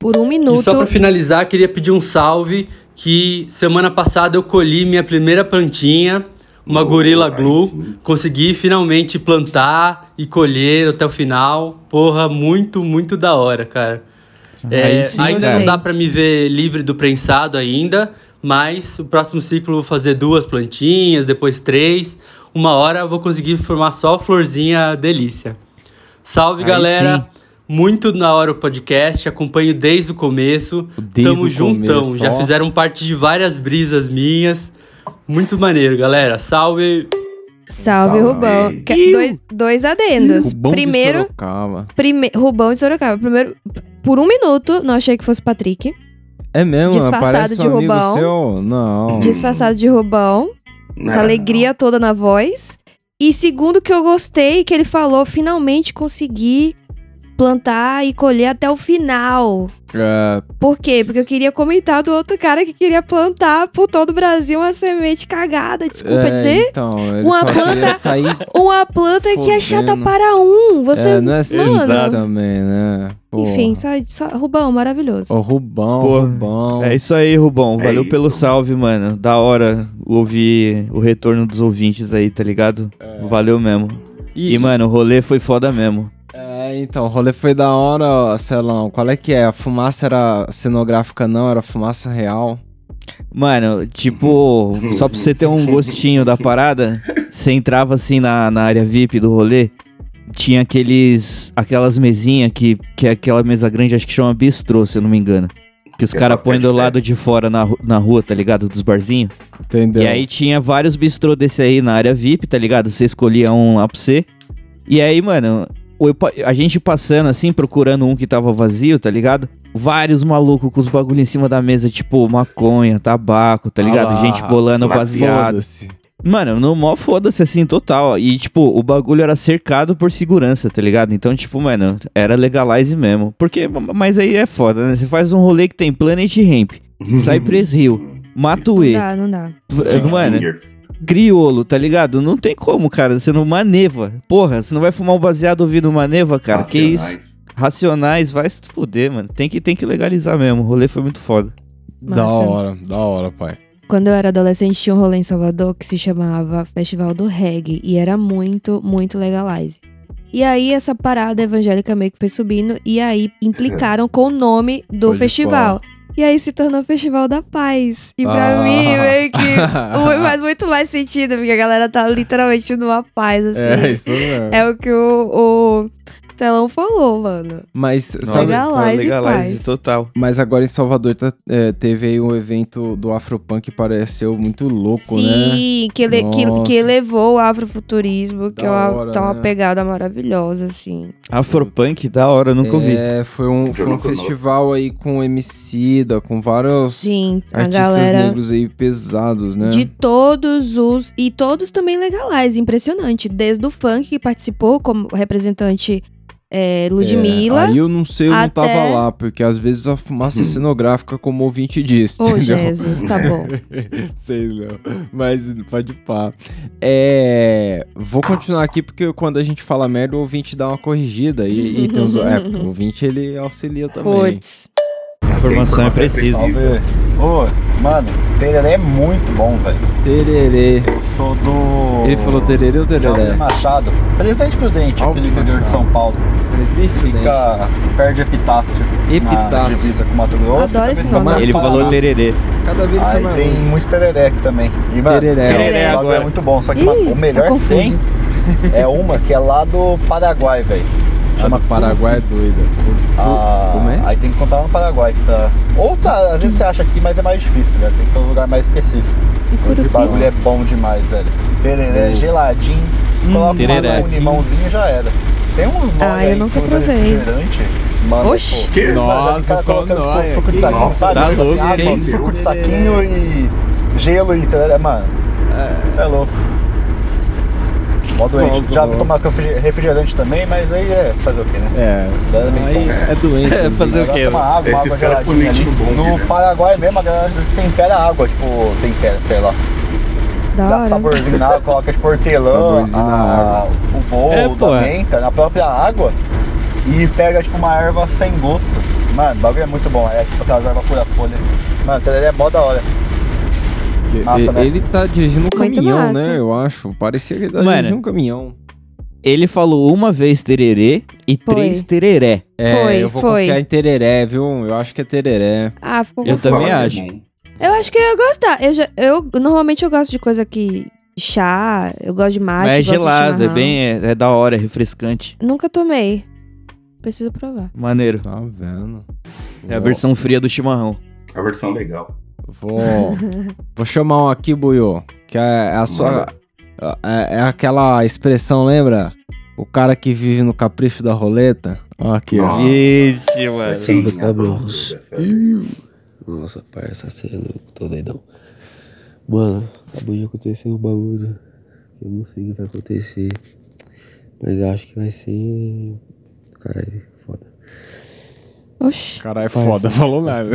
Por um E minuto. só pra finalizar, queria pedir um salve que semana passada eu colhi minha primeira plantinha, uma Oh, Gorilla Glue. sim. Consegui finalmente plantar e colher até o final. Porra, muito, muito da hora, cara. É, sim, ainda não dá pra me ver livre do prensado ainda, mas o próximo ciclo eu vou fazer duas plantinhas, depois três. Uma hora eu vou conseguir formar só florzinha delícia. Salve, Aí galera! sim. Muito na hora o podcast, acompanho desde o começo. Desde Tamo o juntão, começo, já fizeram parte de várias brisas minhas. Muito maneiro, galera. Salve! Salve, Salve. Rubão. Que- dois, dois adendos. Rubão de Primeiro, Sorocaba. prime, Rubão de Sorocaba. Primeiro, por um minuto, não achei que fosse Patrick. É mesmo? Disfarçado de um amigo Rubão. Seu? Não. Disfarçado de Rubão. Essa Não, alegria toda na voz. E segundo que eu gostei, que ele falou, finalmente consegui plantar e colher até o final. É, Por quê? Porque eu queria comentar do outro cara que queria plantar por todo o Brasil uma semente cagada. Desculpa é, dizer. Então, Uma planta- sair Uma planta que é chata para um. Vocês. é, não é assim mano. também, né? Porra. Enfim, só, só. Rubão, maravilhoso. Ô, Rubão, Pô, Rubão. É isso aí, Rubão. Valeu É pelo salve, mano. Da hora ouvir o retorno dos ouvintes aí, tá ligado? Valeu mesmo. E, mano, o rolê foi foda mesmo. É, então, o rolê foi da hora, ó, Celão. Qual é que é? A fumaça era cenográfica, não? Era fumaça real? Mano, tipo, só pra você ter um gostinho da parada, você entrava assim na, na área VIP do rolê, tinha aqueles. aquelas mesinhas que, que é aquela mesa grande, acho que chama bistrô, se eu não me engano. Que os é caras põem do lado de fora na, na rua, tá ligado? Dos barzinhos. Entendeu? E aí tinha vários bistrô desse aí na área VIP, tá ligado? Você escolhia um lá pra você. E aí, mano, a gente passando assim, procurando um que tava vazio, tá ligado? Vários malucos com os bagulho em cima da mesa, tipo maconha, tabaco, tá ligado? Ah gente bolando baseado. Foda-se. Mano, no mó foda-se assim, total. ó. E, tipo, o bagulho era cercado por segurança, tá ligado? Então, tipo, mano, era legalize mesmo. Porque, mas aí é foda, né? Você faz um rolê que tem Planet Ramp, Cypress Hill, Não Matuê, dá, não dá. mano. Criolo, tá ligado? Não tem como, cara. Você não maneva. Porra, você não vai fumar um baseado ouvindo maneva, cara. Que isso? Racionais, vai se fuder, mano. Tem que, tem que legalizar mesmo. O rolê foi muito foda. Da Massa. hora, da hora, pai. Quando eu era adolescente, tinha um rolê em Salvador que se chamava Festival do Reggae. E era muito, muito legalize. E aí, essa parada evangélica meio que foi subindo. E aí, implicaram com o nome do Pode festival. E aí se tornou Festival da Paz. E pra Ah. mim, meio que faz muito mais sentido, porque a galera tá literalmente numa paz, assim. É, isso mesmo. É o que o, o Celão falou, mano. Mas, Nossa, Legalize legalize paz. total. mas agora em Salvador tá- é, teve aí um evento do Afropunk que pareceu muito louco, né? Sim, que, ele, que, que elevou o afrofuturismo, que Da é uma, hora, tá uma né? pegada maravilhosa, assim. Afropunk, da hora, nunca ouvi. É, foi um, foi um festival aí com Emicida, com vários Sim, a artistas galera negros aí pesados, né? de todos os. E todos também legais, impressionante. Desde o funk que participou como representante é, Ludmilla. É, aí eu não sei, eu não até- tava lá, porque às vezes a fumaça cenográfica, como o ouvinte disse. Ô, entendeu? Jesus, tá bom. Sei não, mas pode pá. É, vou continuar aqui porque quando a gente fala merda, o ouvinte dá uma corrigida e, e tem os, é, o ouvinte ele auxilia também. Puts. Informação é precisa. Ô, mano, tereré é muito bom, velho. Tererê. Eu sou do. Ele falou tererê ou de Alves tereré? Machado. Presente Prudente, Alves aqui do interior de. São Paulo. Presidente Prudente. Fica perto de Epitácio. Na Epitácio. divisa com Mato Grosso. Adoro esse nome. Ele falou tererê. Cada vez Aí mais tem muito tereré aqui também. E, mano, Tereré. Tereré o bagulho agora. é muito bom. Só que Ih, o melhor tá que tem é uma que é lá do Paraguai, velho. A do Paraguai é doida. Ah, Como é? Aí tem que comprar no Paraguai. Tá? Ou tá, às vezes você acha aqui, mas é mais difícil, tá ligado? Tem que ser um lugar mais específico. O bagulho é bom demais, velho. Tereré geladinho, coloca tereré uma, um limãozinho e já era. Tem uns nóis Ah, eu nunca provei. refrigerante. Mano, Oxi. pô, Que? mano, vi Nossa, cara só colocando, tipo, nóia. suco de saquinho, isso? sabe? Tá Tipo louco, assim, água, isso? suco de saquinho e gelo e tereré, mano. Isso é louco. Mó doente. Já vi tomar refriger- refrigerante também, mas aí é fazer o quê, né? É. Aí é doença. É, fazer o quê? é uma água, uma água geladinha ali. No né? Paraguai mesmo, a galera às vezes tempera a água, tipo, tempera, sei lá. Da Dá hora. saborzinho na água, coloca hortelã, Saborzinho na a- o bolo É, pô, da menta na própria água e pega tipo uma erva sem gosto. Mano, o bagulho é muito bom. É tipo aquelas ervas pura folha. Mano, é mó da hora. Massa, né? Ele tá dirigindo um Muito caminhão, massa. né? Eu acho. Parecia que ele tá Mano. dirigindo um caminhão. Ele falou uma vez tererê e Foi. três tereré. É, Foi, eu vou foi. confiar em tereré, viu? Eu acho que é tereré. Ah, ficou Eu confuso. também acho. Eu acho que eu ia gostar. Eu, já, eu normalmente eu gosto de coisa que chá, eu gosto de mate, Mas é gosto de gelado, é chimarrão. bem. É, é da hora, é refrescante. Nunca tomei. Preciso provar. Maneiro. Tá vendo? É a versão fria do chimarrão. A versão legal. Vou, vou chamar um aqui, Buiô. Que é a sua. É, é aquela expressão, lembra? O cara que vive no capricho da roleta. Ó, aqui, ó. Nossa. Ixi, mano. Dessa vez? Nossa, parça, você é louco, tô doidão. Mano, acabou de acontecer um bagulho. Eu não sei o que vai acontecer. Mas eu acho que vai ser. Caralho, foda. Oxi. Caralho, é foda, falou nada.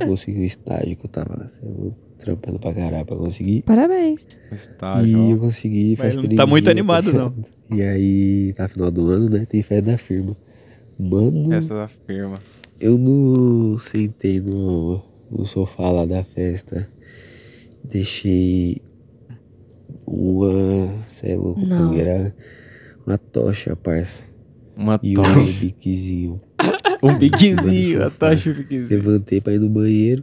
Eu consegui o estágio que eu tava louco, trampando pra caralho pra conseguir. Parabéns. Estágio, e eu consegui faz Mas não três tá muito dias, animado, tá não. E aí, tá final do ano, né? Tem festa da firma. Mano, Essa da firma. eu não sentei no, no sofá lá da festa. Deixei uma. Cê é era uma tocha, parça. Uma E tocha. um biquezinho. Um biquezinho, a tocha o biquezinho. Levantei pra ir no banheiro.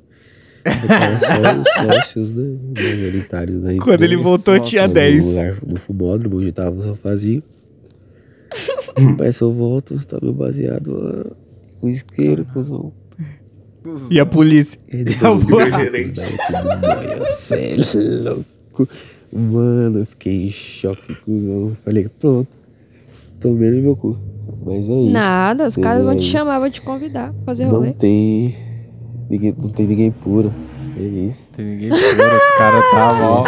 Só os sócios, né? Majoritários da Quando ele voltou, tinha No 10. lugar, no fumódromo, onde tava o sofazinho. Mas eu volto, tá meu baseado lá. Com isqueiro, cuzão. E a polícia? E vi Gerente. tudo nóia, cê é louco. Mano, eu fiquei em choque, cuzão. Falei, pronto. Tomei no meu cu. Mas é isso. Nada, os caras vão te chamar, vão te convidar pra fazer Não rolê. tem. Ninguém, não tem ninguém puro. É isso. Tem ninguém pura, esse cara tá mal.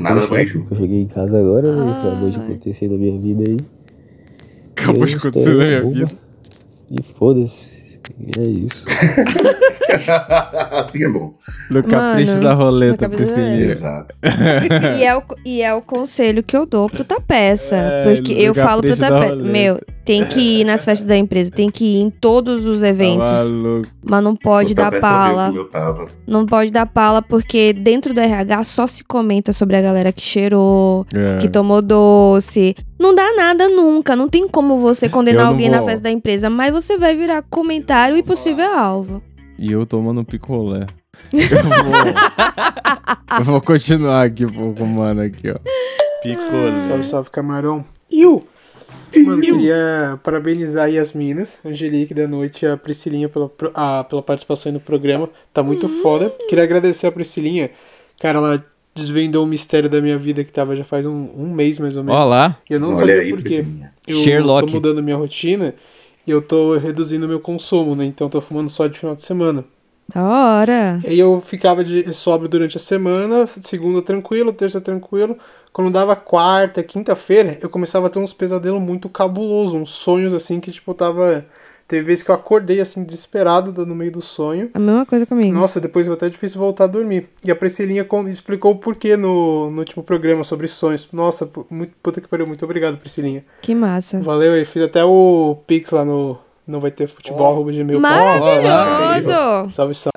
Nada choque, mais que Eu cheguei em casa agora, né? Acabou de acontecer na minha vida aí. Acabou de Eu acontecer na minha vida. E foda-se. E é isso. assim é bom. No capricho Mano, da roleta, Priscilinha. Exato. E é, o, e é o conselho que eu dou pro Tapeça. É, porque eu falo pro Tapeça. Meu, tem que ir nas festas da empresa, tem que ir em todos os Tá eventos. maluco. mas não pode dar pala. como eu tava. Não pode dar pala, porque dentro do RH só se comenta sobre a galera que cheirou, É. que tomou doce. Não dá nada nunca. Não tem como você condenar alguém na vou. festa da empresa, mas você vai virar comentário e possível alvo. E eu tomando picolé. Eu vou, eu vou continuar aqui, pô, com o mano aqui, ó. Salve, salve, camarão. Iu! Mano, queria parabenizar aí as minas, Angelique da Noite e a Priscilinha pela, ah, pela participação aí no programa. Tá muito foda. Queria agradecer a Priscilinha. Cara, ela desvendou um mistério da minha vida que tava já faz um, um mês mais ou menos. Ó lá. E eu não Olha sabia aí, por quê. Priscilinha. Eu Sherlock. tô mudando minha rotina e eu tô reduzindo meu consumo, né? Então eu tô fumando só de final de semana. Da hora. E aí eu ficava de sóbrio durante a semana, segunda tranquilo, terça tranquilo. Quando dava quarta, quinta-feira, eu começava a ter uns pesadelos muito cabulosos, uns sonhos assim que tipo eu tava teve vezes que eu acordei assim desesperado do- no meio do sonho. A mesma coisa comigo. Nossa, depois foi até difícil voltar a dormir. E a Priscilinha explicou o porquê no, no último programa sobre sonhos. Nossa, muito, puta que pariu. Muito obrigado, Priscilinha. Que massa. Valeu aí. Fiz até o Pix lá no Não Vai Ter Futebol, arroba gmail.com. Maravilhoso! Salve, salve.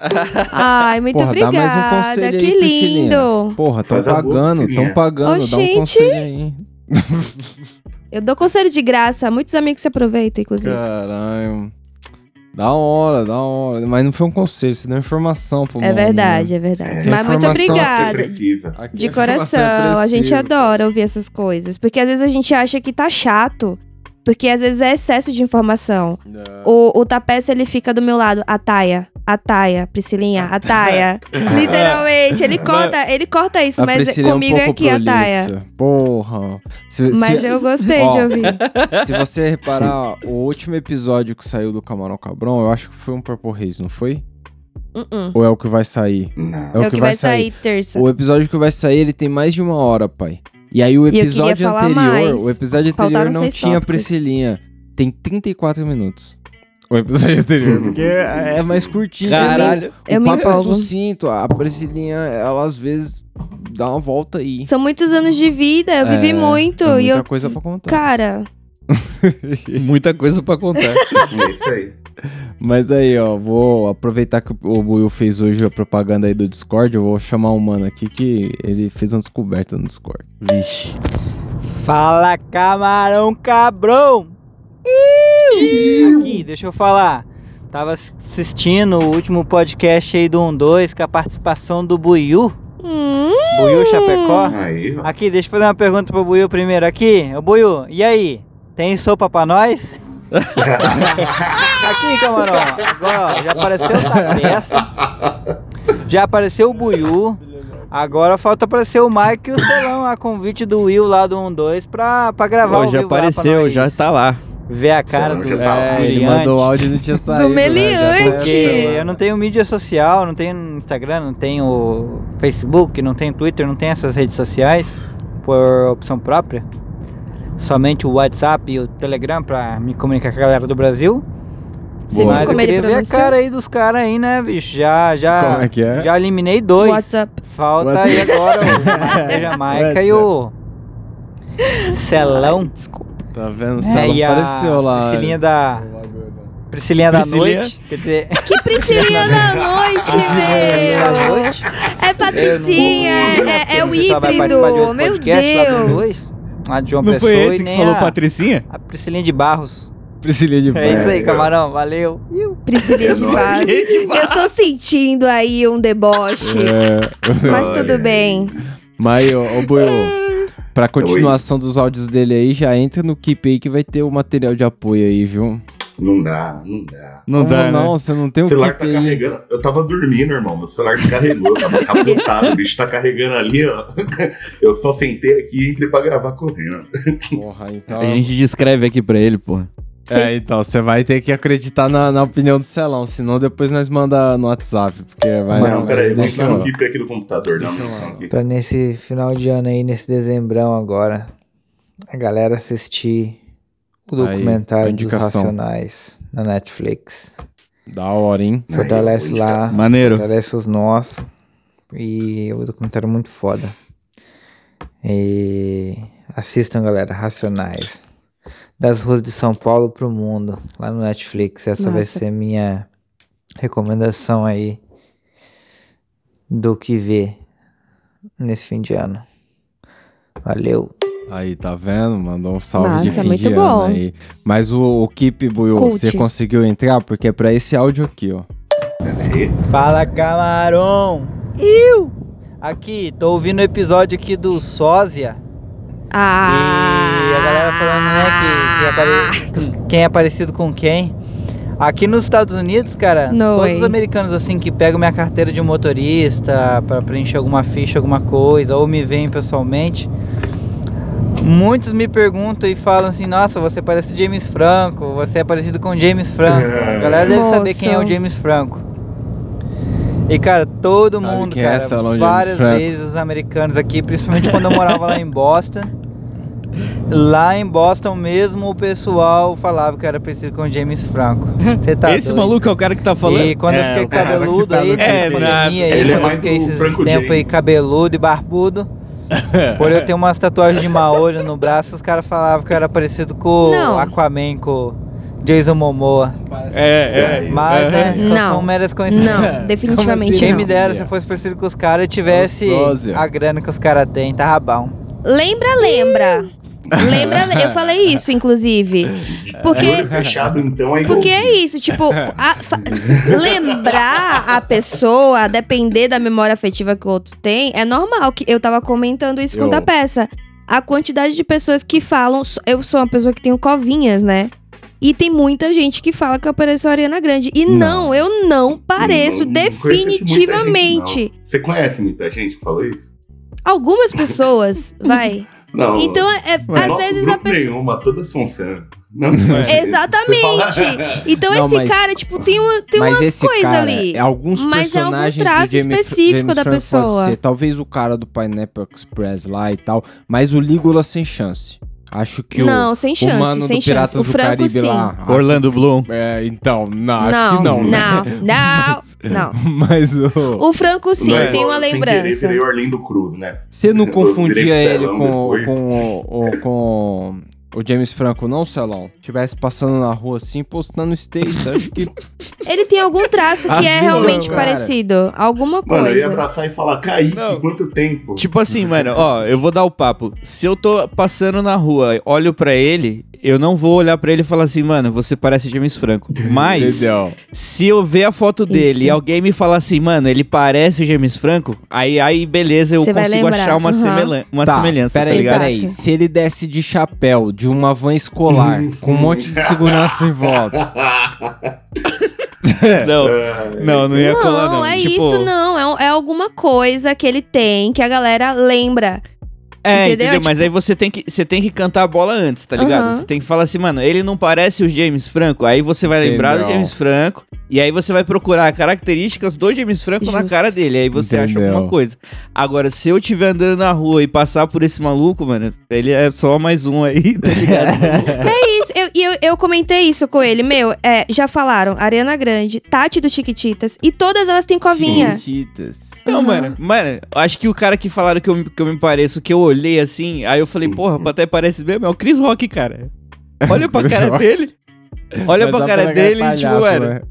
Ai, muito Porra, dá mais um obrigada. conselho que aí, lindo. Porra, tão pagando, tão pagando. Dá um gente. conselho aí. Eu dou conselho de graça. Muitos amigos se aproveitam, inclusive. Caralho. Da hora, da hora. Mas não foi um conselho, você deu informação pro É mundo, verdade, né? é verdade. É. Mas muito obrigada. De informação coração. é a gente adora ouvir essas coisas. Porque às vezes a gente acha que tá chato. Porque às vezes é excesso de informação. O, o Tapeça, ele fica do meu lado. A Taia, a Taia, Priscilinha, a Taia. Literalmente, ele corta, ele corta isso, A mas Priscila é um comigo é pouco aqui a Taia. Porra. Se- Mas se- eu gostei Ó, de ouvir. Se você reparar, o último episódio que saiu do Camarão Cabrão, eu acho que foi um Purple Haze, não foi? Uh-uh. Ou é o que vai sair? Não. É o que vai sair terça. O episódio que vai sair, ele tem mais de uma hora, pai. E aí o E eu episódio anterior, mais. o episódio anterior Faltaram não tinha tópicos. Priscilinha. Tem 34 minutos. O episódio anterior, porque é é mais curtinho. Caralho. Eu o me papo é sucinto. A Priscilinha, ela às vezes dá uma volta aí. São muitos anos de vida, eu vivi É, muito. é e muita eu. coisa pra contar. Cara, Muita coisa pra contar. É isso aí. Mas aí, ó, vou aproveitar que o Buiu fez hoje a propaganda aí do Discord, eu vou chamar um mano aqui que ele fez uma descoberta no Discord. Vixe. Fala, camarão cabrão! Iu! Aqui, deixa eu falar. Tava assistindo o último podcast aí do 12 com a participação do Buiu. Buiu Chapecó. Aí. Aqui, deixa eu fazer uma pergunta pro Buiu primeiro aqui. Ô Buiu, e aí? Tem sopa pra nós? aqui, camarão. Agora, ó, já apareceu o Tapeça. Já apareceu o Buiu. Agora falta aparecer o Mike e o Celão, a convite do Will lá do 12 pra, pra gravar Ó, o já apareceu, já tá lá. Ver a cara do, tá. É, do ele mandou o áudio e não tinha saído. né? meliante. Tá- eu não tenho mídia social, não tenho Instagram, não tenho Facebook, não tenho Twitter, não tenho essas redes sociais por opção própria. Somente o WhatsApp e o Telegram pra me comunicar com a galera do Brasil. Você Mas eu queria ver a cara aí dos caras aí, né, bicho? Já, já, Como é que é? já eliminei dois. WhatsApp. Falta aí agora o Jamaica e o Celão. Desculpa. Tá vendo? É, Ela e a apareceu lá. Priscilinha da... Priscilinha da Priscilinha? noite. Quer dizer... Que Priscilinha da noite, meu! É Patricinha, é, é o participar de híbrido. Meu Deus. De João Não Pessoa foi e esse que nem falou a, Patricinha? a Priscilinha de Barros. Priscilinha de É isso aí, camarão. Valeu. Priscilinha de. Vaz. Eu tô sentindo aí um deboche. É. Mas tudo bem. Mas, ô, ô Buiu, pra continuação dos áudios dele aí, já entra no Keep aí que vai ter o material de apoio aí, viu? Não dá, não dá. Não Como dá, não, né? você não tem O o celular tá carregando. Eu tava dormindo, irmão. Meu celular descarregou, eu tava capotado. o bicho tá carregando ali, ó. Eu só sentei aqui e entrei pra gravar correndo. Porra, então... A gente descreve aqui pra ele, porra. É, então, você vai ter que acreditar na, na opinião do Celão, senão depois nós manda no WhatsApp, porque vai... não, peraí, vou deixar entrar no lá. keep aqui do computador. Não. Pra nesse final de ano aí, nesse dezembrão agora, a galera assistir o Aí, documentário dos indicação. Racionais na Netflix. Da hora, hein? Fortalece Aí, lá, Maneiro. fortalece os nossos. E o documentário é muito foda. E assistam, galera, Racionais. Das ruas de São Paulo pro mundo, lá no Netflix. Essa vai Massa. ser minha recomendação aí do que ver nesse fim de ano. Valeu. Aí, tá vendo? Mandou um salve de Massa, fim muito de bom. ano aí. Mas o, o Keep, Buiu, Cult. você conseguiu entrar? Porque é pra esse áudio aqui, ó. Fala, camarão! Iu! Aqui, tô ouvindo o episódio aqui do Sósia. Ah. E a galera falando, né, que, que apare- que- quem é parecido com quem. Aqui nos Estados Unidos, cara, No todos way. os americanos, assim, que pegam minha carteira de motorista pra preencher alguma ficha, alguma coisa, ou me veem pessoalmente, muitos me perguntam e falam assim, nossa, você parece James Franco, você é parecido com James Franco. A galera deve saber quem é o. James Franco. E, cara, todo Sabe mundo, é, cara, James várias Franco? vezes os americanos aqui, principalmente quando eu morava lá em Boston, Lá em Boston mesmo, o pessoal falava que eu era parecido com o James Franco. Você tá Esse doido? maluco é o cara que tá falando? E quando eu É, fiquei o cara que cabeludo tá aí, nessa É, pandemia nada. aí, Ele é quando eu mais fiquei esses Franco tempos aí cabeludo e barbudo, por eu ter umas tatuagens de Maori no braço, os caras falavam que eu era parecido com Não. o Aquaman, com o Jason Momoa. É, é. Mas, né, só Não. são meras coincidências. Não, definitivamente Quem não. me dera se eu fosse parecido com os caras e tivesse Sósia. a grana que os caras têm, tava bom. Lembra, lembra. Lembra, eu falei isso, inclusive. Porque olho fechado, então, é Porque é isso, tipo, a- lembrar a pessoa, depender da memória afetiva que o outro tem, é normal. que Eu tava comentando isso com outra peça. a quantidade de pessoas que falam. Eu sou uma pessoa que tenho covinhas, né? E tem muita gente que fala que eu pareço a Ariana Grande. E não, eu não pareço, Não, não gente, definitivamente. não. Você conhece muita gente que falou isso? Algumas pessoas, vai. Não. Então, é, Não às nosso vezes a pessoa. Nenhuma, todas são fã. Não, Exatamente. Então Não, esse mas- cara, tipo, tem uma, tem mas uma esse coisa cara, ali. é alguns mas é algum traço James- específico James da pode pessoa. Talvez o cara do Pineapple Express lá e tal, mas o Lígula sem chance. Acho que o Não, sem o chance, mano sem do Piratas chance. O do Franco, Caribe sim. lá. acho- Orlando Bloom. É, então, não, acho Não, que não, né? não, não, não. Mas o O Franco, sim, Não, tem uma sem lembrança. Querer, virei Orlando Cruz, né? Você não confundia ele com, com, o- o- com o James Franco, não, Celão? Tivesse passando na rua assim, postando state, acho que. Ele tem algum traço que é realmente cara. parecido. Alguma Mano, eu ia coisa. abraçar e falar, Kaique, quanto tempo? Tipo assim, mano, ó, eu vou dar o papo. Se eu tô passando na rua, olho pra ele, eu não vou olhar pra ele e falar assim, mano, você parece James Franco. Mas, se eu ver a foto dele Isso. e alguém me falar assim, mano, ele parece o James Franco, aí, aí beleza, eu Você consigo achar uma, aham. semelhan- uma tá, semelhança, peraí, tá ligado? peraí. Se ele desse de chapéu de uma van escolar, com um monte de segurança em volta. Não, não, não ia colar, não. Não, é Tipo, isso não. É, um- é alguma coisa que ele tem que a galera lembra. É, Entendeu? entendeu? Mas Tipo- aí você tem, que, você tem que cantar a bola antes, tá ligado? Aham. Você tem que falar assim, mano, ele não parece o James Franco. Aí você vai lembrar do Entendeu. James Franco. E aí você vai procurar características do James Franco na Justo. cara dele. Aí você acha Entendeu. alguma coisa. Agora, se eu estiver andando na rua e passar por esse maluco, mano, ele é só mais um aí, tá ligado? É isso. Eu, e eu, eu comentei isso com ele. Meu, é, já falaram Ariana Grande, Tati do Chiquititas. E todas elas têm covinha. Chiquititas. Não, mano, mano, acho que o cara que falaram que eu, que eu me pareço, que eu olhei assim, aí eu falei, porra, até parece mesmo, é o Chris Rock, cara. Olha pra cara Rock. dele. Olha Mas pra cara dele e, palhaço, tipo, mano. né?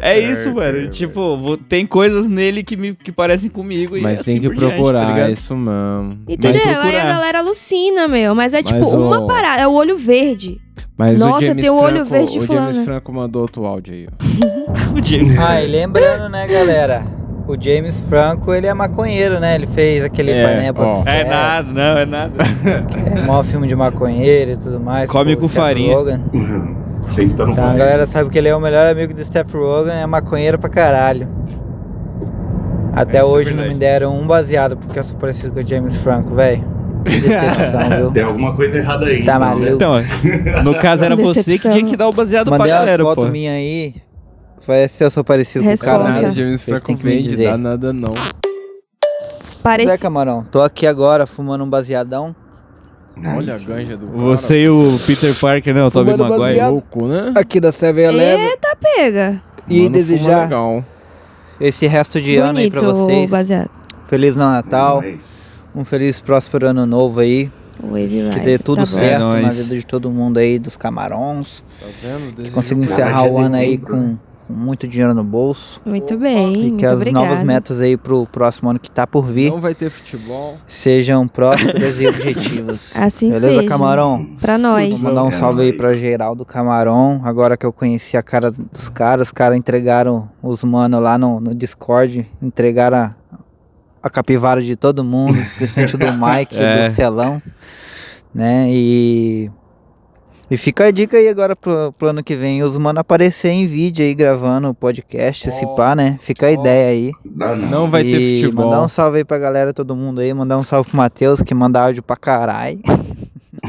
É isso, mano. Tipo, vou- tem coisas nele que me que parecem comigo e Mas assim tem que por diante, procurar, tá ligado? isso mesmo. Entendeu? Mas Aí a procurar. galera alucina, meu. Mas é tipo Mas o- uma parada. É o olho verde. Mas Nossa, o James tem o olho Franco, verde O fulano. James Franco mandou outro áudio aí, ó. O James Ah, e lembrando, né, galera? O James Franco, ele é maconheiro, né? Ele fez aquele É, Pineapple. É nada, não, é nada. é maior filme de maconheiro e tudo mais. Come o com farinha. Rogen. Sempre tá no Então a galera sabe que ele é o melhor amigo do Steph Rogen, é maconheiro pra caralho. Até é hoje não me deram um baseado porque eu sou parecido com o James Franco, velho. Que decepção, viu? Tem alguma coisa errada aí. Tá então, né? maluco. Então, no caso era você que tinha que dar o baseado Mandei pra uma galera, foto pô. minha aí. Vai se eu sou parecido com o Resposta. cara. James Franco vende, dá nada não. Parece. Zé Camarão, tô aqui agora fumando um baseadão. Olha a ganja do cara. Você e o Peter Parker, né? O Tobey Fumando Maguire. louco, né? Aqui da Seven Eleven. Eita, pega. E Mano, desejar legal. esse resto de ano aí Bonito pra vocês. baseado. Feliz Natal. Mas- Um feliz próspero ano novo aí. Wave Que dê tudo Tá certo É na vida de todo mundo aí, dos camarões. Tá vendo? Que consiga encerrar o ano aí dezembro, com, com muito dinheiro no bolso. Muito bem. E muito que as obrigada. novas metas aí pro próximo ano que tá por vir Não vai ter futebol. sejam prósperas e objetivas. Assim Beleza, seja. Camarão? Pra nós. Vou mandar um salve aí pra Geraldo Camarão. Agora que eu conheci a cara dos caras, os caras entregaram os manos lá no, no Discord, entregaram a, a capivara de todo mundo, principalmente do Mike, É. do Celão, né? E. E fica a dica aí agora pro, pro ano que vem, os mano aparecer em vídeo aí gravando o podcast, se Ó. pá, né? Fica a Ó. ideia aí. Não, não. Não vai ter E futebol. Mandar um salve aí pra galera, todo mundo aí. Mandar um salve pro Matheus, que manda áudio pra caralho.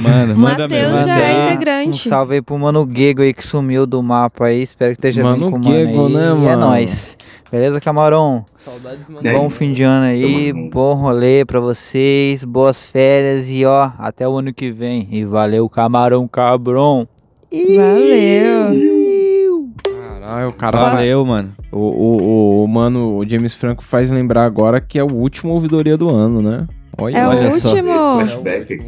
Manda, manda Mateus mesmo. já é aí Um integrante. salve aí pro Mano Gego aí que sumiu do mapa aí. Espero que esteja Mano bem com o Gego, mano aí. né, E é mano? nóis. Beleza, Camarão? Saudades, mano. É Bom fim de ano aí, bom rolê pra vocês, boas férias e ó, até o ano que vem. E valeu, Camarão Cabrão. Valeu. Caralho, o cara. Valeu, mano. O, o, o, o mano, o James Franco faz lembrar agora que é o último ouvidoria do ano, né? Olha, É o olha só. último. Flashback aqui.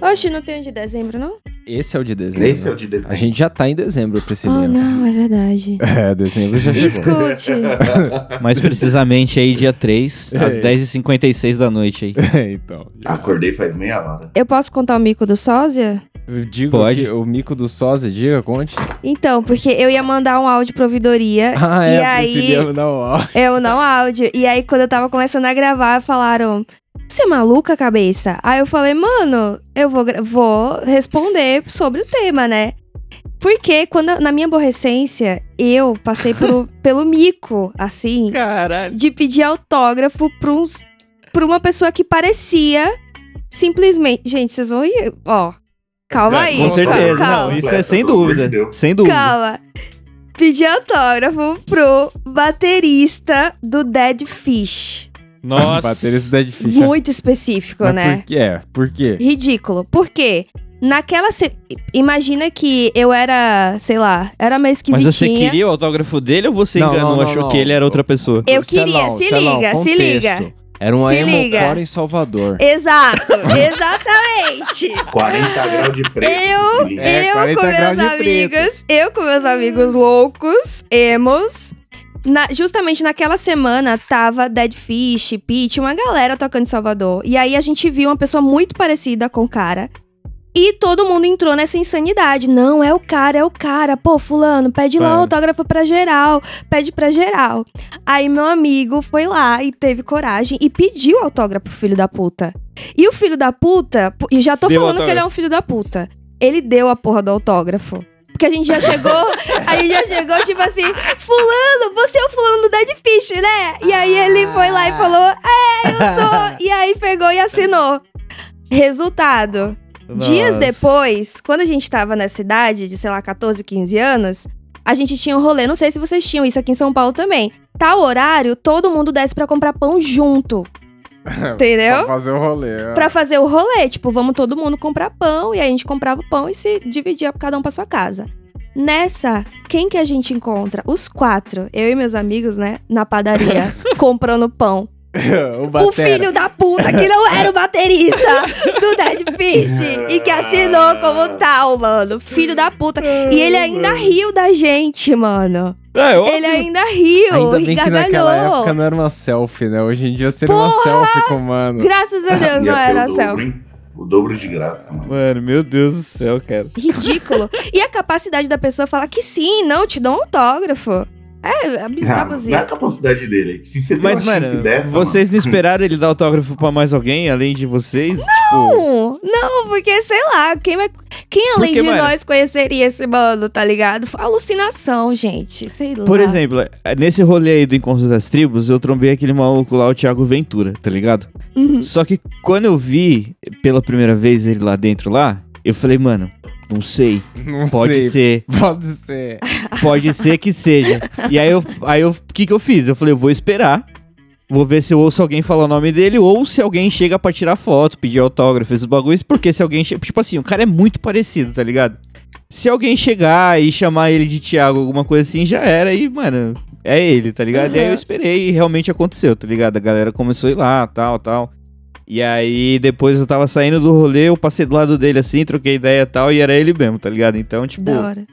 Oxe, não tem um de dezembro, não? Esse é o de dezembro. Esse é o de dezembro. A gente já tá em dezembro, Oh, Priscilinha. não, é verdade. É, dezembro já chegou. Escute. Mais precisamente aí, dia 3, às É. 10h56 da noite aí. então. Acordei faz meia hora. Eu posso contar o mico do sósia? Eu digo Pode. que o mico do sósia, diga, conte. Então, porque eu ia mandar um áudio pra ouvidoria. Ah, é, e a aí. Priscilinha não, ó. Eu não áudio. E aí, quando eu tava começando a gravar, falaram. Você é maluca, cabeça? Aí eu falei, mano, eu vou, vou responder sobre o tema, né? Porque quando, na minha aborrecência, eu passei por- pelo mico, assim, de pedir autógrafo pra, uns, pra uma pessoa que parecia simplesmente. Gente, vocês vão ir. Ó, calma aí. Com certeza, calma, não, isso é sem dúvida. Sem dúvida. Calma. Pedi autógrafo pro baterista do Dead Fish. Nossa. Baterista Dead Fish. Muito específico, Mas né? Por quê? É, por quê? Ridículo. Por quê? Naquela. se- Imagina que eu era, sei lá, era meio Mas esquisitinha. você queria o autógrafo dele ou você Não, enganou, não, não, achou não. que ele era outra pessoa? Eu queria, Celão, se Celão, liga, se liga. Era uma Se liga. Em Salvador. Exato, exatamente. 40 graus de preto. Eu. É, eu 40 com meus amigos, eu com meus amigos loucos, emos. na- justamente naquela semana tava Dead Fish, Pete, uma galera tocando em Salvador. E aí a gente viu uma pessoa muito parecida com o cara. E todo mundo entrou nessa insanidade. Não, é o cara, é o cara. Pô, fulano, pede lá o autógrafo pra geral. Pede pra geral. Aí meu amigo foi lá e teve coragem e pediu autógrafo pro filho da puta. E o filho da puta, pu- e já tô Deu falando que ele é um filho da puta. Ele deu a porra do autógrafo. Porque a gente já chegou, a gente já chegou, tipo assim, fulano, você é o fulano do Dead Fish, né? E aí ele foi lá e falou, é, eu sou. e aí pegou e assinou. Resultado. Dias Nossa. depois, quando a gente tava nessa idade de, sei lá, 14, 15 anos, a gente tinha um rolê, não sei se vocês tinham isso aqui em São Paulo também. Tal horário, todo mundo desce pra comprar pão junto. Entendeu? pra fazer o rolê. é. Pra fazer o rolê, tipo, vamos todo mundo comprar pão e aí a gente comprava o pão e se dividia cada um pra sua casa. Nessa, quem que a gente encontra? Os quatro, eu e meus amigos, né, na padaria, comprando pão. o O filho da puta que não era o baterista do Dead Fish e que assinou como tal, mano. Filho da puta. E ele ainda riu da gente, mano. É, óbvio. Ele ainda riu Ainda e bem que naquela época não era uma selfie, né? Hoje em dia seria uma Porra! selfie com o mano. Graças a Deus não era selfie. hein? O dobro de graça, mano. Mano, meu Deus do céu, cara. Ridículo. E a capacidade da pessoa falar que sim, não, te dou um autógrafo. É abus- Ah, não é a capacidade dele. Se você tem Mas, mano, dessa, vocês não mano. esperaram ele dar autógrafo pra mais alguém, além de vocês? Tipo, Não, não, porque sei lá, quem, vai- quem além Porque, de mano- nós conheceria esse mano, tá ligado? Alucinação, gente, sei lá. por exemplo, nesse rolê aí do Encontro das Tribos, eu trombei aquele maluco lá, o Thiago Ventura, tá ligado? Uhum. Só que quando eu vi pela primeira vez ele lá dentro lá, eu falei, mano, não sei. Não Pode sei. ser. Pode ser. Pode ser que seja. E aí eu, aí eu, o que que eu fiz? Eu falei, eu vou esperar. Vou ver se eu ouço alguém falar o nome dele ou se alguém chega pra tirar foto, pedir autógrafo, esses bagulhos. Porque se alguém. che- Tipo assim, o cara é muito parecido, tá ligado? Se alguém chegar e chamar ele de Thiago, alguma coisa assim, já era. E, mano, é ele, tá ligado? E aí eu esperei e realmente aconteceu, tá ligado? A galera começou a ir lá, tal, tal. E aí depois eu tava saindo do rolê, eu passei do lado dele assim, troquei ideia e tal, e era ele mesmo, tá ligado? Então, tipo. Da hora.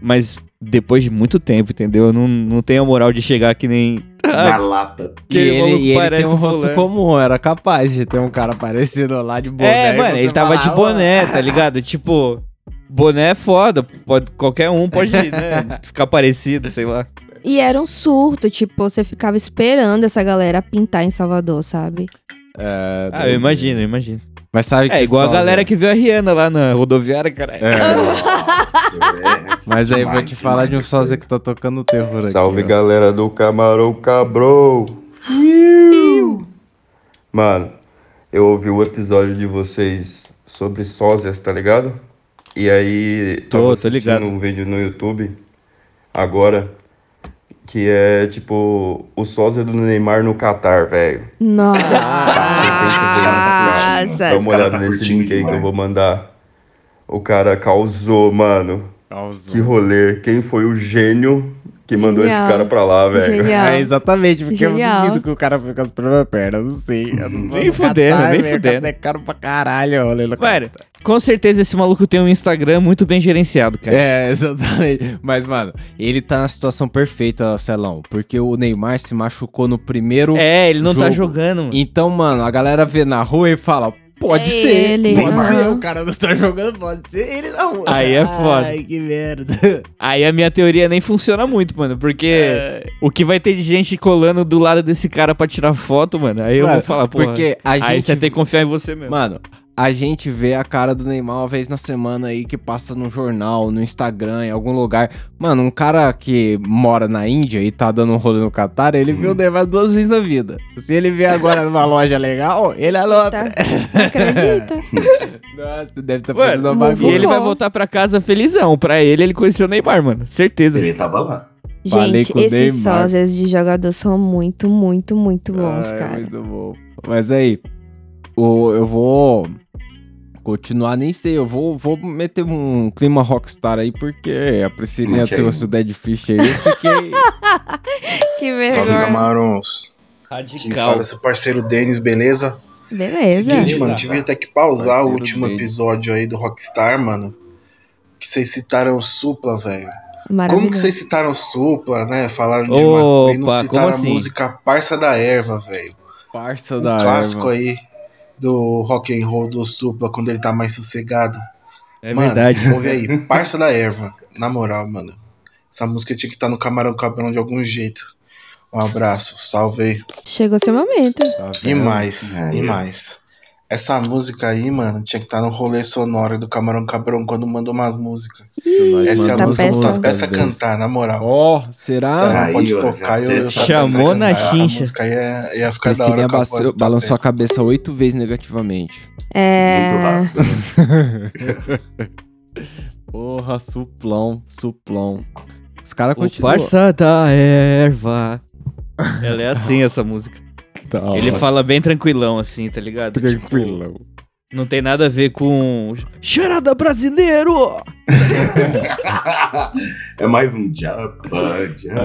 Mas depois de muito tempo, entendeu? Eu não, não tenho a moral de chegar que nem. Na lata. E Aquele ele, e ele tem um rosto fulano. comum, era capaz de ter um cara parecido lá de boné. É, e mano, ele tava de boné, tá ligado? Tipo, boné é foda. Pode, qualquer um pode né, ficar parecido, sei lá. E era um surto, tipo, você ficava esperando essa galera pintar em Salvador, sabe? É, Ah, eu imagino, eu imagino. Mas sabe que É igual a galera que viu a Rihanna lá na rodoviária, caralho. É. É, Mas aí vou te falar de um sósia que tá tocando terror aqui. Salve ó. galera do Camarão Cabrou! Mano, eu ouvi o episódio de vocês sobre sósias, tá ligado? E aí, Tô, tava tô assistindo ligado. um vídeo no YouTube agora que é tipo o sósia do Neymar no Catar, velho. Nossa. Dá uma olhada tá nesse curtindo link aí que eu vou mandar. O cara causou, mano. Causou. Que rolê. Quem foi o gênio que mandou Genial. esse cara pra lá, velho? É, exatamente, porque eu Genial. duvido que o cara foi com as próprias pernas, não sei. Eu não Nem fudendo, nem fudendo. É caro pra caralho, olha. Mano, com certeza esse maluco tem um Instagram muito bem gerenciado, cara. É, exatamente. Mas, mano, ele tá na situação perfeita, Celão. Porque o Neymar se machucou no primeiro. É, ele não tá jogo. jogando, mano. Então, mano, a galera vê na rua e fala: Pode É ser. ele. Pode ser. O cara não tá jogando, pode ser ele na rua. Aí é foda. Ai, que merda. Aí a minha teoria nem funciona muito, mano, porque o que vai ter de gente colando do lado desse cara pra tirar foto, mano, aí eu Mano, vou falar, pô. porque a aí gente- você tem que confiar em você mesmo. Mano, a gente vê a cara do Neymar uma vez na semana aí que passa no jornal, no Instagram, em algum lugar. Mano, um cara que mora na Índia e tá dando um rolê no Catar, ele viu o Neymar duas vezes na vida. Se ele vê agora numa loja legal, ele anota. Acredita? Nossa, deve estar fazendo Mano, uma e bagunça. ele vai voltar pra casa felizão. Pra ele, ele conheceu o Neymar, mano. Certeza. Ele tava lá. Falei Gente, esses sósias de jogador são muito, muito, muito bons, Ai, cara. Muito bom. Mas aí, o, eu vou continuar, nem sei, eu vou, vou meter um clima rockstar aí, porque a Priscilinha aí. trouxe o Dead Fish aí, eu fiquei... que Salve, vergonha. camarões. Quem Radical. fala é seu parceiro Denis, beleza? Beleza. Seguinte, mano, tive até que pausar Parceiro o último Denis. episódio aí do Rockstar, mano. Que vocês citaram Supla, velho. Como que vocês citaram o Supla, né? Falaram de Opa, maconha e não citaram assim? a música Parça da Erva, velho. Parça Um da clássico erva. aí do rock and roll do Supla quando ele tá mais sossegado. É mano, verdade. ouve aí, Parça da Erva. Na moral, mano. Essa música tinha que estar no Camarão Cabrão de algum jeito. Um abraço, salve aí. Chegou seu momento. Tá E mais, É, e mais. Essa música aí, mano, tinha que estar no rolê sonoro do Camarão Cabrão quando manda umas músicas. Nós Essa é a tá música que peça. peço a cantar, na moral. Ó, Se será? não Aí, pode tocar, eu, eu Chamou na cantar. Essa chincha. música aí ia, ia ficar da hora com a balançou, voz da balançou a peça. cabeça oito vezes negativamente. É. Muito rápido. Porra, suplão, suplão. Os caras O continuam... parça da erva. Ela é assim, essa música. Da Ele hora. fala bem tranquilão, assim, tá ligado? Tranquilão. Tipo, não tem nada a ver com. Cheirada brasileiro! é mais um japa, japa.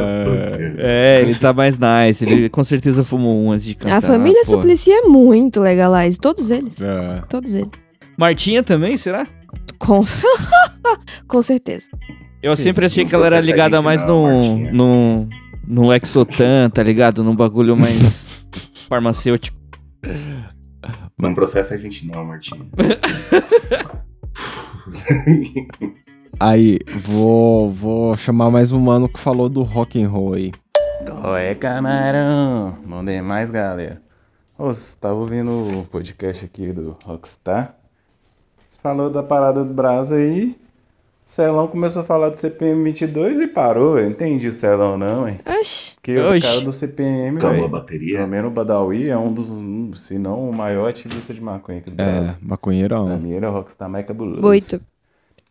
É, ele tá mais nice. Ele com certeza fumou um antes de cantar. A família porra. Suplicy é muito legalize. Todos eles. É. Todos eles. Martinha também, será? Com, Com certeza. Eu Sim. sempre achei que ela era ligada mais não, no, Martinha. no. no Lexotan, tá ligado? Num bagulho mais farmacêutico. Não processa a gente não, Martinho. Aí, vou, vou chamar mais um mano que falou do rock and roll aí. É, camarão? Bom demais, galera. Ô, você tava ouvindo o podcast aqui do Rockstar? Você falou da parada do Brasa aí. O Celão começou a falar do CPM 22 e parou, eu entendi o Celão não, hein? Oxi. Porque os Oxi. caras do CPM, Acabou a bateria. Pelo menos o Badawi é um dos, um, se não o maior ativista de maconha aqui do É, Brasil. Mim ele é o Rockstar mais cabuloso. Muito.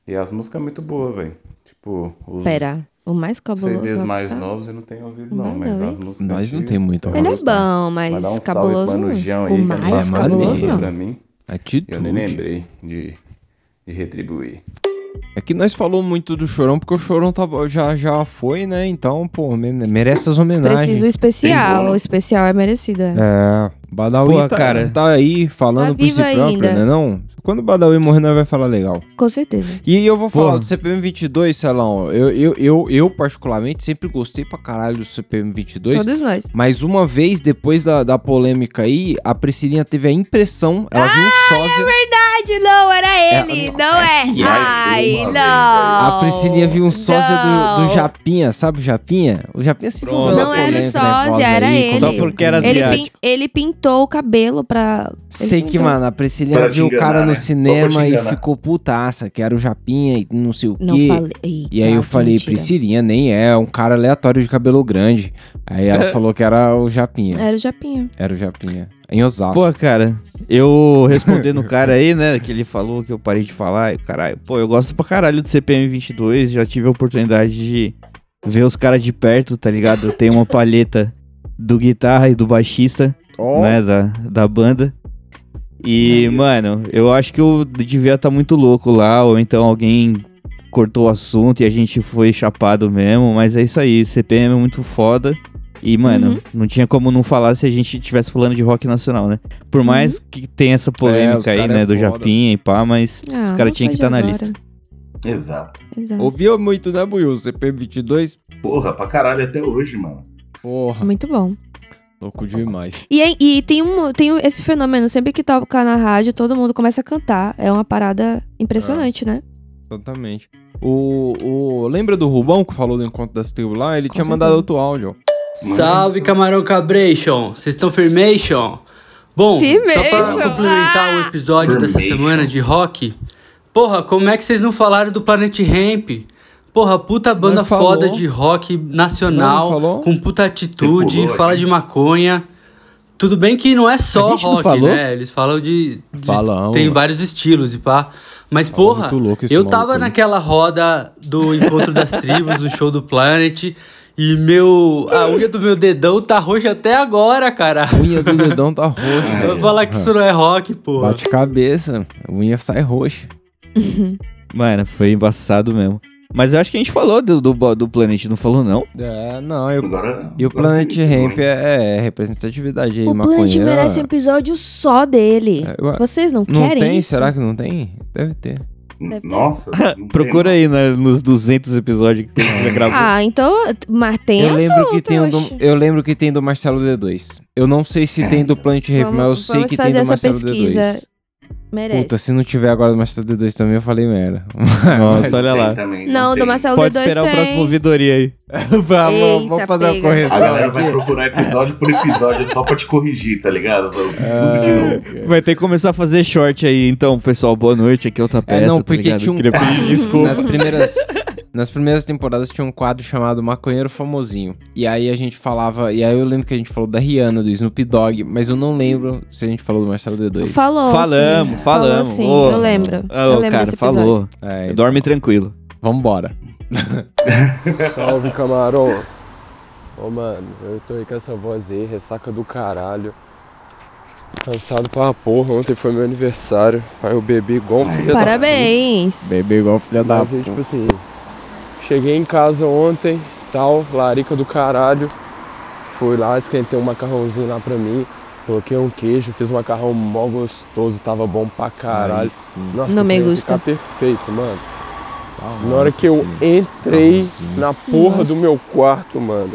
E as músicas é muito boas, velho. Tipo, os Pera. O mais cabuloso. CDs mais Rockstar? novos eu não tenho ouvido, não. Não, Mas não, as músicas. Nós não tem muito vai Ele é bom, mas um salve cabuloso. pro Mano Gião o aí, que mais é cabuloso maneiro. não. pra mim. Atitude. Eu nem lembrei de, de retribuir. É que nós falou muito do Chorão, porque o Chorão tava, já, já foi, né? Então, pô, me- merece as homenagens. Precisa o especial. O especial é merecido. É. É, Badawi Pô, tá, cara. tá aí falando Tá por si próprio, ainda. né? Não? Quando o Badawi morrer, nós vai falar legal. Com certeza. E eu vou falar Porra. do CPM 22, Celão. Eu, eu, eu, eu, particularmente, sempre gostei pra caralho do CPM 22. Todos nós. Mas uma vez, depois da, da polêmica aí, a Priscilinha teve a impressão, ela viu um sósia. Verdade, não, era ele. não é. que Ai, não. A Priscilinha viu um sósia do, Não. do Japinha, sabe o Japinha? O Japinha se Pronto. envolveu Não era o sósia, era aí, ele. Só porque era Ele, pin- ele pintou o cabelo pra. ele Sei que, pintou. mano, a Priscilinha Pra viu o cara no né? Pra cinema e ficou putaça, que era o Japinha e não sei o Não quê. falei. Eita, E aí eu que falei, mentira. Priscilinha, nem é, é um cara aleatório de cabelo grande. Aí ela falou que era o Japinha. Era o Japinha. Era o Japinha. Em Osasco. Pô, cara, eu respondendo o cara aí, né, que ele falou que eu parei de falar, caralho, pô, eu gosto pra caralho do CPM 22, já tive a oportunidade de ver os caras de perto, tá ligado? Eu tenho uma palheta do guitarra e do baixista, Ó. né, da, da banda. E, mano, eu acho que eu devia estar muito louco lá, ou então alguém cortou o assunto e a gente foi chapado mesmo, mas é isso aí, CPM é muito foda. E, mano, Uhum. não tinha como não falar se a gente estivesse falando de rock nacional, né? Por mais que tenha essa É, polêmica aí, cara né, é do. Japinha e pá, mas Ah, os caras tinham que estar na de lista. Exato. Exato. Ouvia muito, né, Buiu? CPM 22? Porra, pra caralho até hoje, mano. Porra. Muito bom. Louco demais. E, aí- e tem, um, tem esse fenômeno, sempre que toca na rádio, todo mundo começa a cantar. É uma parada impressionante, né? Exatamente. O, o, lembra do Rubão que falou do encontro das tribos lá? Ele tinha certeza. mandado outro áudio. Salve, Camarão Cabration! Vocês estão firmation? Bom, só Firmation, pra complementar o episódio dessa Firmation. semana de rock, porra, como é que vocês não falaram do Planet Ramp? Porra, puta banda foda de rock nacional, com puta atitude, pulou fala aqui. de maconha. Tudo bem que não é só A gente não rock, falou? né? Eles falam de. de- tem vários estilos e pá. Mas, porra, eu tava naquela roda do Encontro das Tribos, do show do Planet. E meu. A unha do meu dedão tá roxa até agora, cara. A unha do dedão tá roxa. Vou falar que isso não é rock, porra. Bate cabeça, a unha sai roxa. Mano, foi embaçado mesmo. Mas eu acho que a gente falou do, do, do Planet, não falou não? É, não, eu, Agora, e o Planet Ramp é, é representatividade aí, o Planet merece um episódio só dele. É, eu- Vocês não, Não querem tem? isso? Será que não tem? Deve ter. Deve. Nossa. Procura aí né, nos 200 episódios que tem que já gravou. Ah, então. Mas tem eu lembro assunto, que tem do, eu lembro que tem do Marcelo D2. Eu não sei se tem do Planet Ramp, mas eu Vamos, sei que tem fazer do essa Marcelo pesquisa. D2. Merece. Puta, se não tiver agora do Marcelo D2 também, eu falei merda. Nossa, olha lá. também, não, do tem. Marcelo Pode D2 esperar tem. o próximo ouvidoria aí. vamos, vamos fazer uma pega. A correção galera vai procurar episódio por episódio só pra te corrigir, tá ligado? Novo. Vai ter que começar a fazer short aí, então, pessoal. Boa noite, aqui é outra peça, É, não, tá porque ligado? tinha um Queria pedir desculpa. Nas primeiras, nas primeiras temporadas tinha um quadro chamado Maconheiro Famosinho. E aí a gente falava. E aí eu lembro que a gente falou da Rihanna, do Snoop Dogg, mas eu não lembro se a gente falou do Marcelo D2. Falou. Falamos, sim. falamos. Falou sim, Ô, eu lembro. Ah, eu lembro cara, falou. É, então, Dorme tranquilo. Vambora. Salve, camarão. Ô, mano, eu tô aí com essa voz aí, ressaca do caralho. Cansado pra porra, ontem foi meu aniversário. Aí eu bebi igual um filho da Parabéns. Bebê igual filha da Mas aí, tipo assim, cheguei em casa ontem, tal, larica do caralho. Fui lá, esquentei um macarrãozinho lá pra mim. Coloquei um queijo, fiz um macarrão mó gostoso, tava bom pra caralho. Nossa, Não me gusta. ficar perfeito, mano. Na hora que eu entrei na porra Nossa. do meu quarto, mano.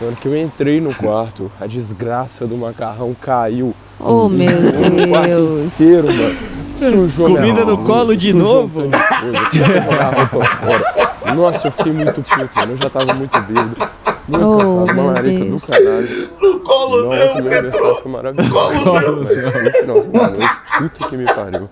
Na hora que eu entrei no quarto, a desgraça do macarrão caiu. Oh, meu no quarto Deus. inteiro, mano. Sujou Comida no colo de novo? Nossa, eu fiquei muito puto, mano. Eu já tava muito bêbado. Muito Oh, cansado, uma larica do caralho. No colo Nossa, meu, meu aniversário foi maravilhoso. No finalzinho da noite, puta que me pariu.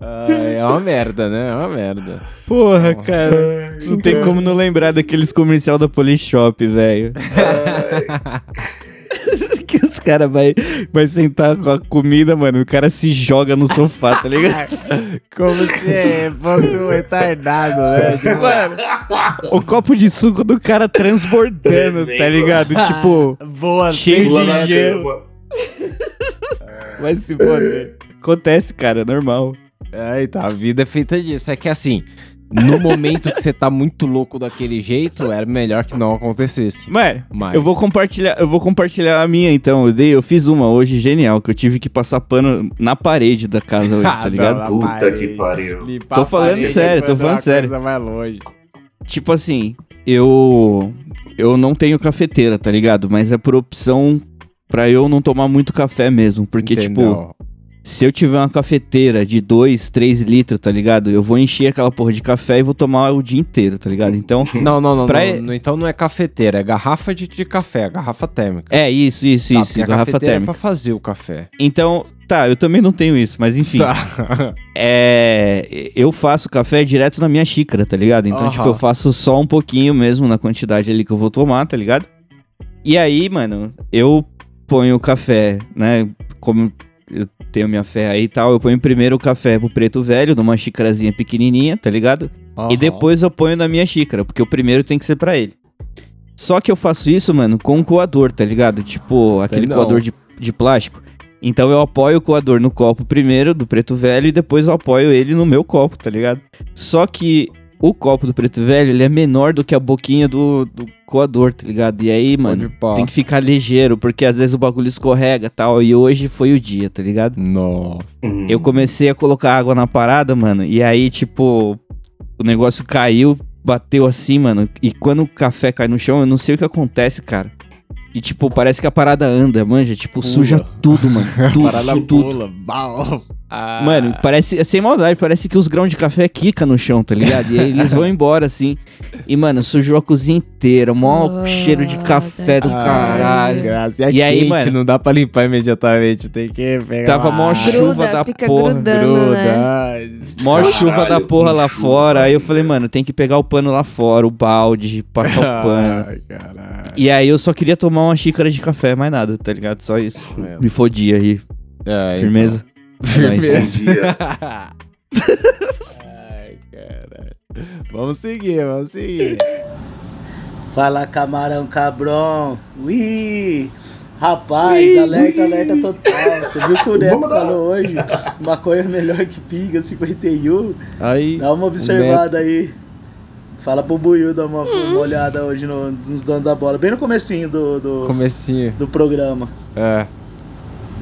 Ah, é uma merda, né? É uma merda. Porra, cara. Não tem como não lembrar daqueles comercial da Polishop, velho. que os caras vai, vai sentar com a comida, mano. O cara se joga no sofá, tá ligado? Como se é, fosse um retardado, né? Mano, o copo de suco do cara transbordando, tá ligado? Tipo, Boa, cheio de gelo. telha. Vai se foder. Acontece, cara, é normal. É, então, a vida é feita disso. É que assim, no momento que você tá muito louco daquele jeito, era melhor que não acontecesse. Mano, Mas- eu vou compartilhar, eu vou compartilhar a minha então. Eu dei, eu fiz uma hoje genial que eu tive que passar pano na parede da casa hoje, Ah, tá ligado? não, Puta que pariu. Limpar Tô falando sério, é tô uma falando sério. mais longe. Tipo assim, eu eu não tenho cafeteira, tá ligado? Mas é por opção pra eu não tomar muito café mesmo, porque tipo, Entendeu? Se eu tiver uma cafeteira de 2, 3 litros, tá ligado? Eu vou encher aquela porra de café e vou tomar o dia inteiro, tá ligado? Então, Não, não, não, Pra- não, não, Então não é cafeteira, é garrafa de, de café, garrafa térmica. é isso, isso, Tá, isso, garrafa térmica. É pra fazer o café. Então, tá, eu também não tenho isso, mas enfim. Tá. É. Eu faço café direto na minha xícara, tá ligado? Então, Aham. tipo, eu faço só um pouquinho mesmo na quantidade ali que eu vou tomar, tá ligado? E aí, mano, eu ponho o café, né? Como tenho minha fé aí e tal, eu ponho primeiro o café pro preto velho, numa xícarazinha pequenininha, tá ligado? E Aham. depois eu ponho na minha xícara, porque o primeiro tem que ser pra ele. Só que eu faço isso, mano, com um coador, tá ligado? Tipo, aquele coador de, de plástico. Então eu apoio o coador no copo primeiro, do preto velho, e depois eu apoio ele no meu copo, tá ligado? Só que o copo do preto velho, ele é menor do que a boquinha do, do coador, tá ligado? E aí, mano, tem que ficar ligeiro, porque às vezes o bagulho escorrega e tal. E hoje foi o dia, tá ligado? Nossa. Hum. Eu comecei a colocar água na parada, mano, e aí, tipo, o negócio caiu, bateu assim, mano. E quando o café cai no chão, eu não sei o que acontece, cara. E, tipo, parece que a parada anda, manja. Tipo, suja tudo, mano. Tudo, Parada tudo. pula. Bau. Ah. Mano, parece, sem maldade, parece que os grãos de café quica no chão, tá ligado? E aí eles vão embora, assim. E, mano, sujou a cozinha inteira. Mó cheiro de café do caralho. Graça. E, é E aí, quente, mano? não dá pra limpar imediatamente. Tem que pegar. Tava lá. mó chuva da fica porra. grudando, né? Ai, Mó Caralho, chuva da porra lá chuva, fora. Aí eu falei, mano, tem que pegar o pano lá fora, o balde, passar o pano. Ai, caralho. E aí eu só queria tomar uma xícara de café, mais nada, tá ligado? Só isso. É. Me fodia aí. É, Firmeza? Firmeza. Ai, caralho. Vamos seguir, vamos seguir. Fala camarão cabrão. Ui! Rapaz, alerta, alerta total. Você viu o que o Neto falou hoje? Maconha é melhor que pinga 51. Aí, Dá uma observada aí. Fala pro Buiu dar uma, uma olhada hoje no- nos donos da bola. Bem no comecinho do, do, Comecinho. do programa. É.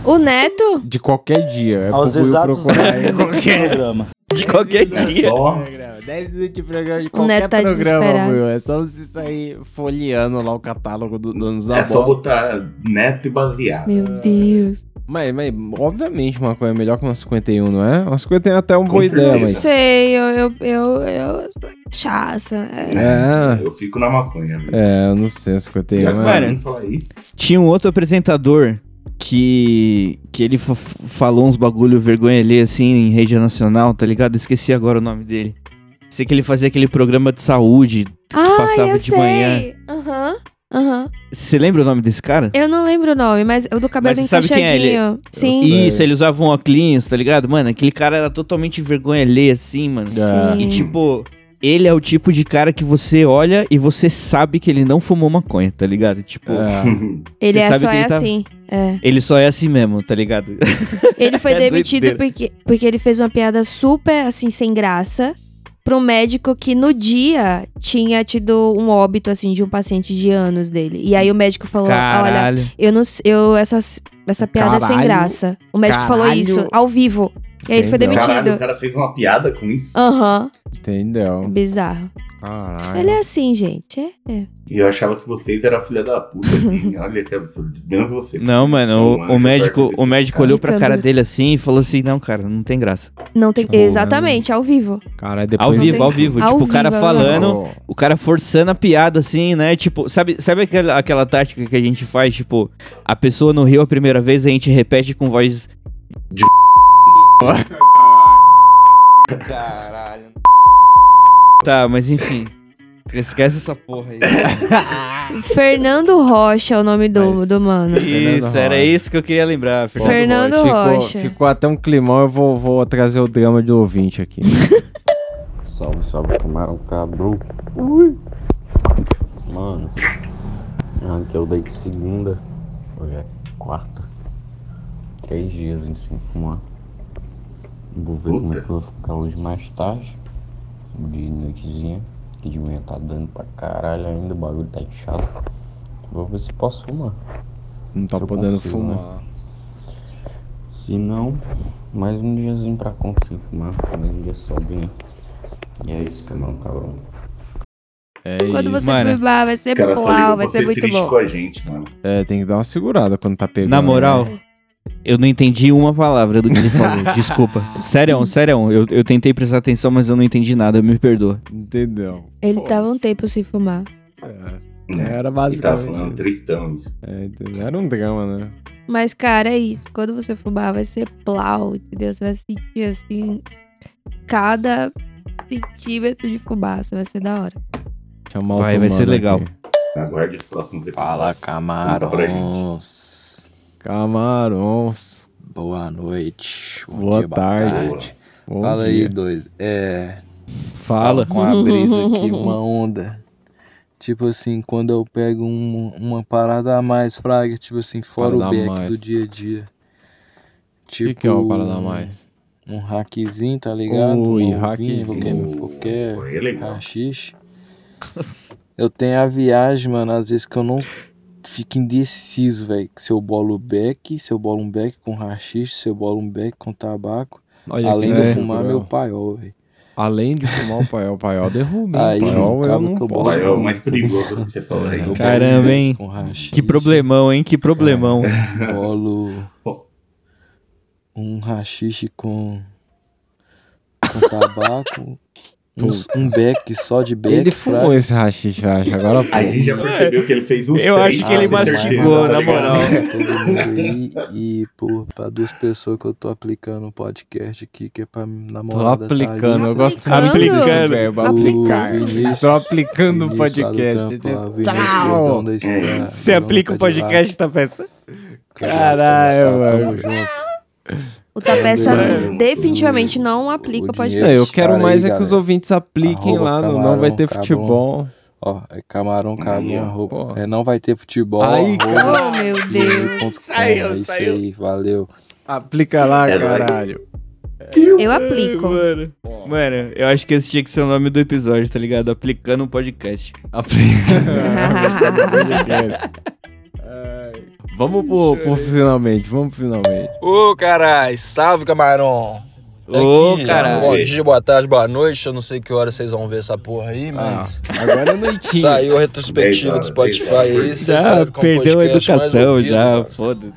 O Neto? De qualquer dia. É Aos exatos procurar 10 aí. minutos do programa. De qualquer dia. Só 10 minutos de programa de O Neto qualquer tá programa. Will. É só você sair folheando lá o catálogo do Donos da é só Bola. botar neto e baseado. Meu Deus. Mas, mas, obviamente, uma coisa é melhor que uma 51, não é? Uma 51 é até uma Com boa ideia, Não certeza. mas... sei, eu, eu, eu, eu chaça. É. É, Eu fico na maconha. velho. é, eu não sei, a 51 Já é... para mim falar isso. Tinha um outro apresentador que que ele fa- falou uns bagulho vergonha ali assim em rede nacional, tá ligado? Esqueci agora o nome dele. Sei que ele fazia aquele programa de saúde que Ah, passava de manhã. sei. Aham, aham. Você lembra o nome desse cara? Eu não lembro o nome, mas o do cabelo Mas você sabe quem é ele? encaixadinho. Sim. Isso, ele usava um óculos, tá ligado? Mano, aquele cara era totalmente vergonha alheia, assim, mano. Sim. E tipo, ele é o tipo de cara que você olha e você sabe que ele não fumou maconha, tá ligado? Tipo, É. Ele é só que é ele tá- assim. É. ele só é assim mesmo, tá ligado? Ele foi É demitido doideira. porque, porque ele fez uma piada super, assim, sem graça pra um médico que no dia tinha tido um óbito, assim, de um paciente de anos dele. E aí o médico falou, olha, Caralho. eu não eu essa, essa piada é sem Caralho. graça. O médico falou Caralho. isso, ao vivo. E aí ele foi demitido. Caralho, o cara fez uma piada com isso. Aham, Entendeu? bizarro. Caralho. Ele é assim, gente. É, é. E eu achava que vocês eram filha da puta. assim. Olha que absurdo. Menos você. Não, mano, o, o médico, o médico cara. olhou pra cara dele assim e falou assim: "Não, cara, não tem graça". Não tem. Tipo, exatamente, ao vivo. Cara, depois... Ao vivo, tem- ao vivo, ao tipo o cara vivo, falando, o cara forçando a piada assim, né? Tipo, sabe, sabe aquela, aquela tática que a gente faz, tipo, a pessoa não riu a primeira vez, a gente repete com voz Caralho. Tá, mas enfim. Esquece essa porra aí. Fernando Rocha é o nome do, do mano. Isso, era isso que eu queria lembrar. Fernando ficou, Rocha. Ficou até um climão, eu vou, vou trazer o drama do ouvinte aqui. Salve, salve, camarão cabrão. Ui. Mano, arranquei o dei de segunda. Hoje é quarta. Três dias em sem fumar. Vou ver como é que eu vou ficar hoje mais tarde. De noitezinha. Que de manhã tá dando pra caralho ainda, o bagulho tá inchado. Vou ver se posso fumar. Não tá podendo consigo, fumar. né? Se não, mais um diazinho pra conta sem fumar. Mais um dia sobrinho. E é isso, camarão cabrão. É Quando isso. você fumar, vai ser ligou vai ser muito bom. com a gente, mano. É, tem que dar uma segurada quando tá pegando. Na moral, eu não entendi uma palavra do que ele falou. Desculpa. Sério, sério, eu, eu tentei prestar atenção, mas eu não entendi nada, me perdoa. Entendeu? Ele tava um tempo sem fumar. Né? Era E tava basicamente. falando tristão isso. É, entendeu? Era um drama, né? Mas, cara, é isso. Quando você fumar, vai ser plau, entendeu? Você vai sentir, assim, cada centímetro de fumaça. Vai ser da hora. Chamar Vai, vai ser legal. aqui. Aguarde os próximos episódios. Fala, camarões. Camarões. Boa noite. Bom Boa dia, tarde. Bom Fala dia. aí, doido. É. Fala. com a brisa aqui, uma onda. Tipo assim, quando eu pego um- uma parada a mais, Fraga, tipo assim, fora Parada o back mais. do dia a dia. O Tipo. que, que é uma parada a mais? Um hackzinho, tá ligado? Ui, um hackzinho. qualquer, qualquer é. Eu tenho a viagem, mano, às vezes que eu não fico indeciso, velho. Se eu bolo back, se eu bolo um back com rachixe, se eu bolo um back com tabaco. Olha além de eu loucura. fumar meu paiol, velho. Além de fumar o paiol, o paiol derruba. hein? Aí, o paiol eu não posso. Paiol é o mais perigoso que você falou aí. Caramba, hein? Que problemão, hein? Que problemão. Bolo um rachixe com com tabaco, um, um beck só de beck. Ele fumou pra- esse rachixe, eu acho. Agora A gente já percebeu que ele fez os Eu três acho que ele mastigou, na tá moral. aí e por pra duas pessoas que eu tô aplicando o podcast aqui, que é pra Tô namorada tá aplicando, ali. eu gosto muito Aplicando? verbo, aplicar. Vinícius- Estou aplicando o podcast. Tal. Estrada, Você aplica o tá de podcast, tá peça? Caralho, Tamo mano. junto. O Tapeça Também. definitivamente não aplica O podcast. Eu quero mais aí, é que os ouvintes apliquem Arroba lá no Não Camarão Vai Ter. Futebol. Ó, é camarão ó, arroba. É, não vai ter futebol. Aí, arroba, Oh, meu. Deus. Saiu, é isso saiu. aí, valeu. Aplica lá, É caralho. Eu aplico. Mano, mano, eu acho que esse tinha que ser o nome do episódio, tá ligado? Aplicando um podcast. Vamos pro, pro finalmente, vamos pro finalmente. Ô, carai, salve, camarão. Ô, Aqui, caralho. Bom dia, boa tarde, boa noite. Eu não sei que hora vocês vão ver essa porra aí, mas. Agora é noitinho. Saiu a retrospectiva do Spotify aí, vocês Já como perdeu a podcast mais educação, ouvido, já, foda-se.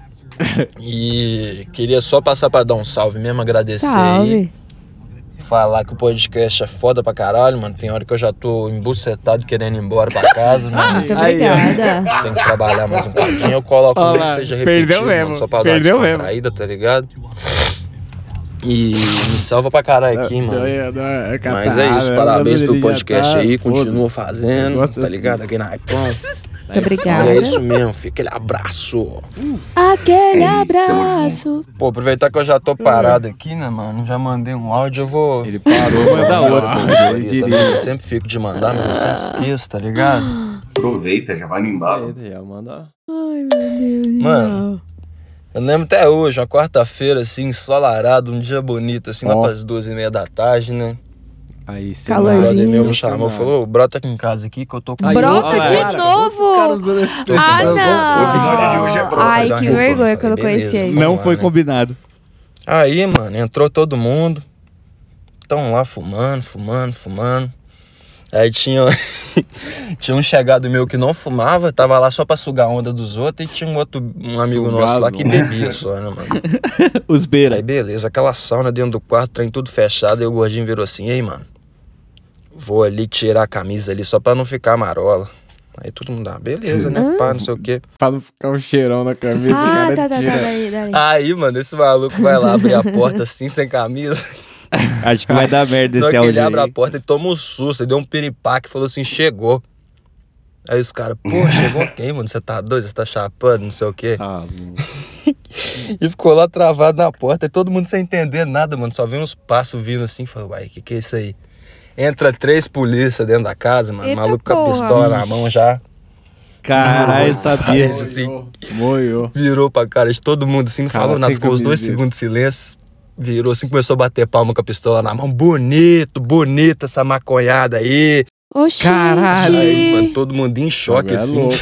E queria só passar pra dar um salve mesmo, agradecer aí. Falar que o podcast é foda pra caralho, mano. Tem hora que eu já tô embucetado querendo ir embora pra casa, né? Muito obrigada. Tem que trabalhar mais um pouquinho. Eu coloco Ó nem lá, que seja perdeu repetido, mesmo, mano, só pra perdeu dar uma mesmo. descontraída, tá ligado? E me salva pra caralho aqui, mano. Mas é isso, parabéns pelo podcast aí, continua fazendo, Gosto tá assim. ligado? Aqui na Icon. Muito obrigada. É isso mesmo, fica aquele abraço. Aquele É abraço. Pô, aproveitar que eu já tô parado aqui, né, mano? Já mandei um áudio, eu vou. Ele parou, manda outro. Eu Ele diria. Eu sempre fico de mandar, mas eu sempre esqueço, tá ligado? Aproveita, já vai no embalo. Já manda. Ai, meu Deus. Mano, eu lembro até hoje, uma quarta-feira, assim, ensolarado, um dia bonito, assim, lá Ó. pras duas e meia da tarde, né? Aí, sim. O Calorzinho. meu me chamou, falou, brota aqui em casa aqui que eu tô com... Aí, Brota ó, de cara, novo. cara usando. Ah, O episódio de hoje é não. pra Ai, que vergonha que eu não Beleza, conhecia vamos isso. Não foi né? combinado. Aí, mano, entrou todo mundo. Tão lá fumando, fumando, fumando. Aí tinha, tinha um chegado meu que não fumava, tava lá só pra sugar a onda dos outros, e tinha um outro um amigo nosso lá que bebia só, né, mano? Os beira. Aí beleza, aquela sauna dentro do quarto, trem tudo fechado, aí o gordinho virou assim, ei, mano, vou ali tirar a camisa ali só pra não ficar marola. Aí todo mundo, ah, beleza, né, pá, não sei o quê. Pra não ficar um cheirão na camisa, o Ah, cara tá, tá, tá, tira. daí, daí. Aí, mano, esse maluco vai lá abrir a porta assim, sem camisa. Acho que vai dar merda esse que ele áudio abre a porta, ele toma um susto, ele deu um piripaque e falou assim, chegou. Aí os caras, pô, chegou quem, mano? Você tá doido? Você tá chapando, não sei o quê. Ah, E ficou lá travado na porta, e todo mundo sem entender nada, mano. Só viu uns passos vindo assim, falou, uai, que que é isso aí? Entra três polícia dentro da casa, mano. Eita maluco com a porra. pistola na mão já. Caralho, sabia. Assim, Moiou. virou pra cara de todo mundo assim, não Cara falou nada, ficou uns dois segundos de silêncio. Virou assim, começou a bater palma com a pistola na mão. Bonito, bonita essa maconhada aí. Oxi. Caralho, aí, mano, todo mundo em choque, É assim. louco.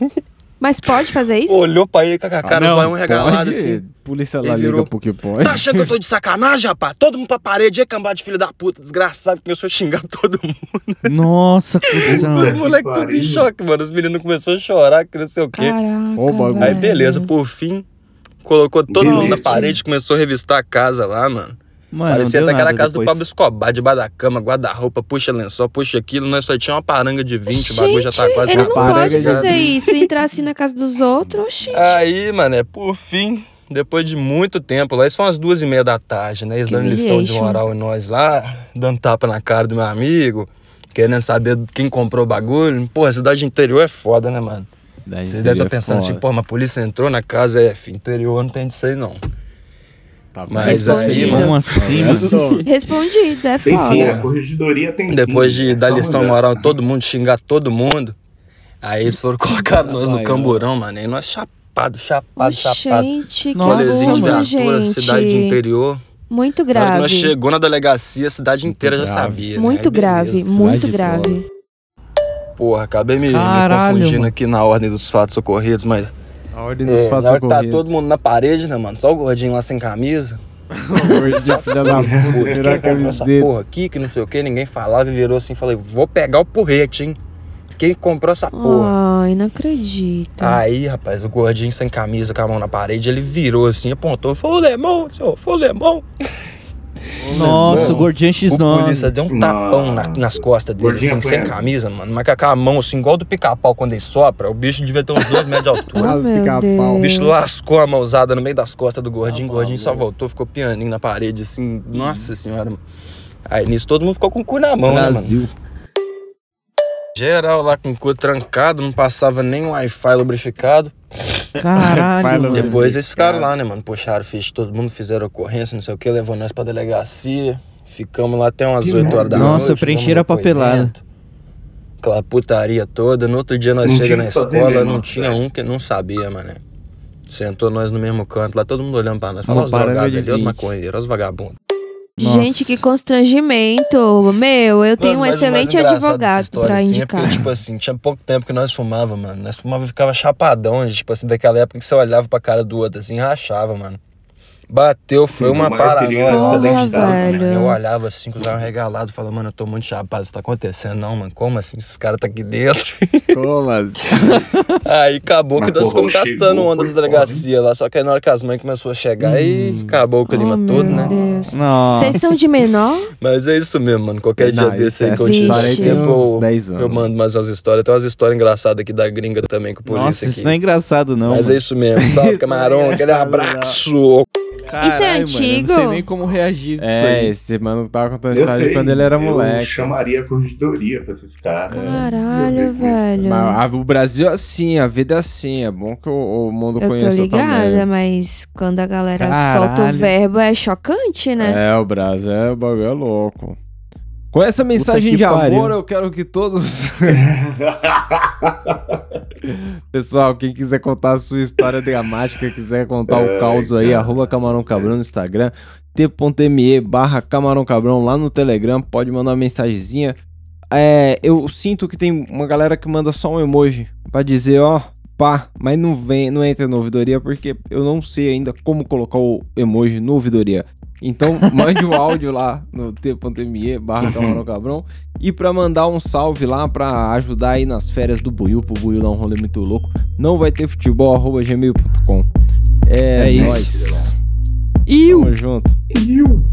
Mas pode fazer isso? Olhou pra ele com a cara, Ah, não, olhos regalado pode. assim. Polícia lá liga virou. pro que pode. Tá achando que eu tô de sacanagem, rapaz? Todo mundo pra parede, ia cambar de filho da puta, desgraçado, começou a xingar todo mundo. Nossa, cuzão. Os moleques tudo em choque, mano. Os meninos começaram a chorar, que não sei o quê. Caraca. Aí, beleza, por fim, colocou todo mundo na Beleza. parede, começou a revistar a casa lá, mano. Mano, Parecia até deu que era a nada casa depois. do Pablo Escobar, debaixo da cama, guarda-roupa, puxa lençol, puxa aquilo, nós só tinha uma paranga de 20, o bagulho já tá Gente, quase ele não Paranga pode já- fazer isso, entrar assim na casa dos outros, oxi. Aí, mano, é por fim, depois de muito tempo lá, isso foi umas duas e meia da tarde, né? Eles Que dando lição de moral em nós lá, dando tapa na cara do meu amigo, querendo saber quem comprou o bagulho. Pô, a cidade interior é foda, né, mano? Vocês devem estar pensando assim, pô, mas a polícia entrou na casa, é, interior não tem disso aí não. Tá Mas aí, assim, mano? Respondido, é Tem sim, a foda. corregedoria tem sim. depois de é dar lição moral todo mundo, xingar todo mundo, aí eles foram colocar nós no camburão, mano, e nós chapado, chapado, chapado. Gente, que Rolezinho de viatura, cidade de gente. interior. Muito nós grave. chegou na delegacia, a cidade inteira já grave. sabia. né? Muito Aí, grave, beleza. muito grave. Porra, acabei me, me confundindo mano. aqui na ordem dos fatos ocorridos, mas. A ordem dos É, fatos na hora que tá todo mundo na parede, né, mano? Só o gordinho lá sem camisa. Gordinho, filha da puta, tirou a comprou essa porra aqui, que não sei o que, ninguém falava e virou assim e falei, vou pegar o porrete, hein? Quem comprou essa porra? Ai, não acredito. Aí, rapaz, o gordinho sem camisa, com a mão na parede, ele virou assim, apontou, foi o Lemão, senhor, foi o Lemão. Nossa, o gordinho X9. O polícia deu um tapão na- nas costas dele, Gordinho assim, sem camisa, mano. Mas com a mão, assim, igual do pica-pau quando ele sopra, o bicho devia ter uns dois metros de altura. Ah, pica-pau. O bicho lascou a mãozada no meio das costas do gordinho, o gordinho só voltou, ficou pianinho na parede, assim, nossa senhora, mano. Aí nisso todo mundo ficou com o cu na mão, Brasil. né, mano? Geral lá com o cu trancado, não passava nem Wi-Fi lubrificado. Caralho, mano. Depois eles ficaram lá, né, mano? Puxaram ficha, todo mundo fizeram ocorrência, não sei o que, levou nós pra delegacia. Ficamos lá até umas Que 8 horas da noite. Nossa, preencheram a papelada. depoimento. Aquela putaria toda. No outro dia nós Não chegamos tinha na o que fazer escola, mesmo, não nossa, tinha um que não sabia, mano. Sentou nós no mesmo canto, lá todo mundo olhando pra nós. Uma Fala os paranga drogados de ali, os 20. maconheiros, os vagabundos. Gente, que constrangimento. Meu, eu tenho um Mano, mais excelente advogado história, pra assim, é indicar. porque, tipo assim, tinha pouco tempo que nós fumava, mano. Nós fumava e ficava chapadão, tipo assim, daquela época que você olhava pra cara do outro assim, rachava, mano. Bateu, foi Sim, uma é velho. Eu olhava assim, com os olhos regalados, falava, mano, eu tô muito chapado, isso tá acontecendo. Não, mano, como assim? Esses caras tá aqui dentro. Como assim? Aí acabou que Mas, nós porra, ficamos gastando onda na delegacia lá, só que aí na hora que as mães começaram a chegar, aí acabou o clima Oh, todo, meu né? Vocês são de menor? Mas é isso mesmo, mano. Qualquer Não, dia desse aí que eu tempo, eu- 10 anos. eu mando mais umas histórias. Tem umas histórias engraçadas aqui da gringa também com o polícia Nossa, aqui. isso não é engraçado, não. Mas mano. é isso mesmo. Salve, camarão. Aquele abraço. Isso é Caralho, mano, eu antigo? não sei nem como reagir disso É, aí. esse mano tava contando a Eu história de quando ele era eu moleque. chamaria a corregedoria pra esses caras. Caralho, velho. Mas a- o Brasil é assim, a vida é assim. É bom que o, o mundo Eu tô conheça ligada, também. mas quando a galera Caralho. solta o verbo é chocante, né? É, o Brasil é o bagulho é louco. Com essa mensagem de pariu. amor, eu quero que todos. Pessoal, quem quiser contar a sua história dramática, quiser contar o Ai, caos aí, cara. arroba Camarão Cabrão no Instagram, t.me barra Camarão Cabrão lá no Telegram, pode mandar uma mensagenzinha. É, eu sinto que tem uma galera que manda só um emoji pra dizer, ó, pá, mas não vem, não entra no ouvidoria porque eu não sei ainda como colocar o emoji no ouvidoria. Então, mande o áudio lá no t.me barra Camarão. E pra mandar um salve lá pra ajudar aí nas férias do Buiu, pro Buiu dar um rolê muito louco, não vai ter futebol, arroba gmail.com. É, É isso. nóis. Tamo junto. Iu.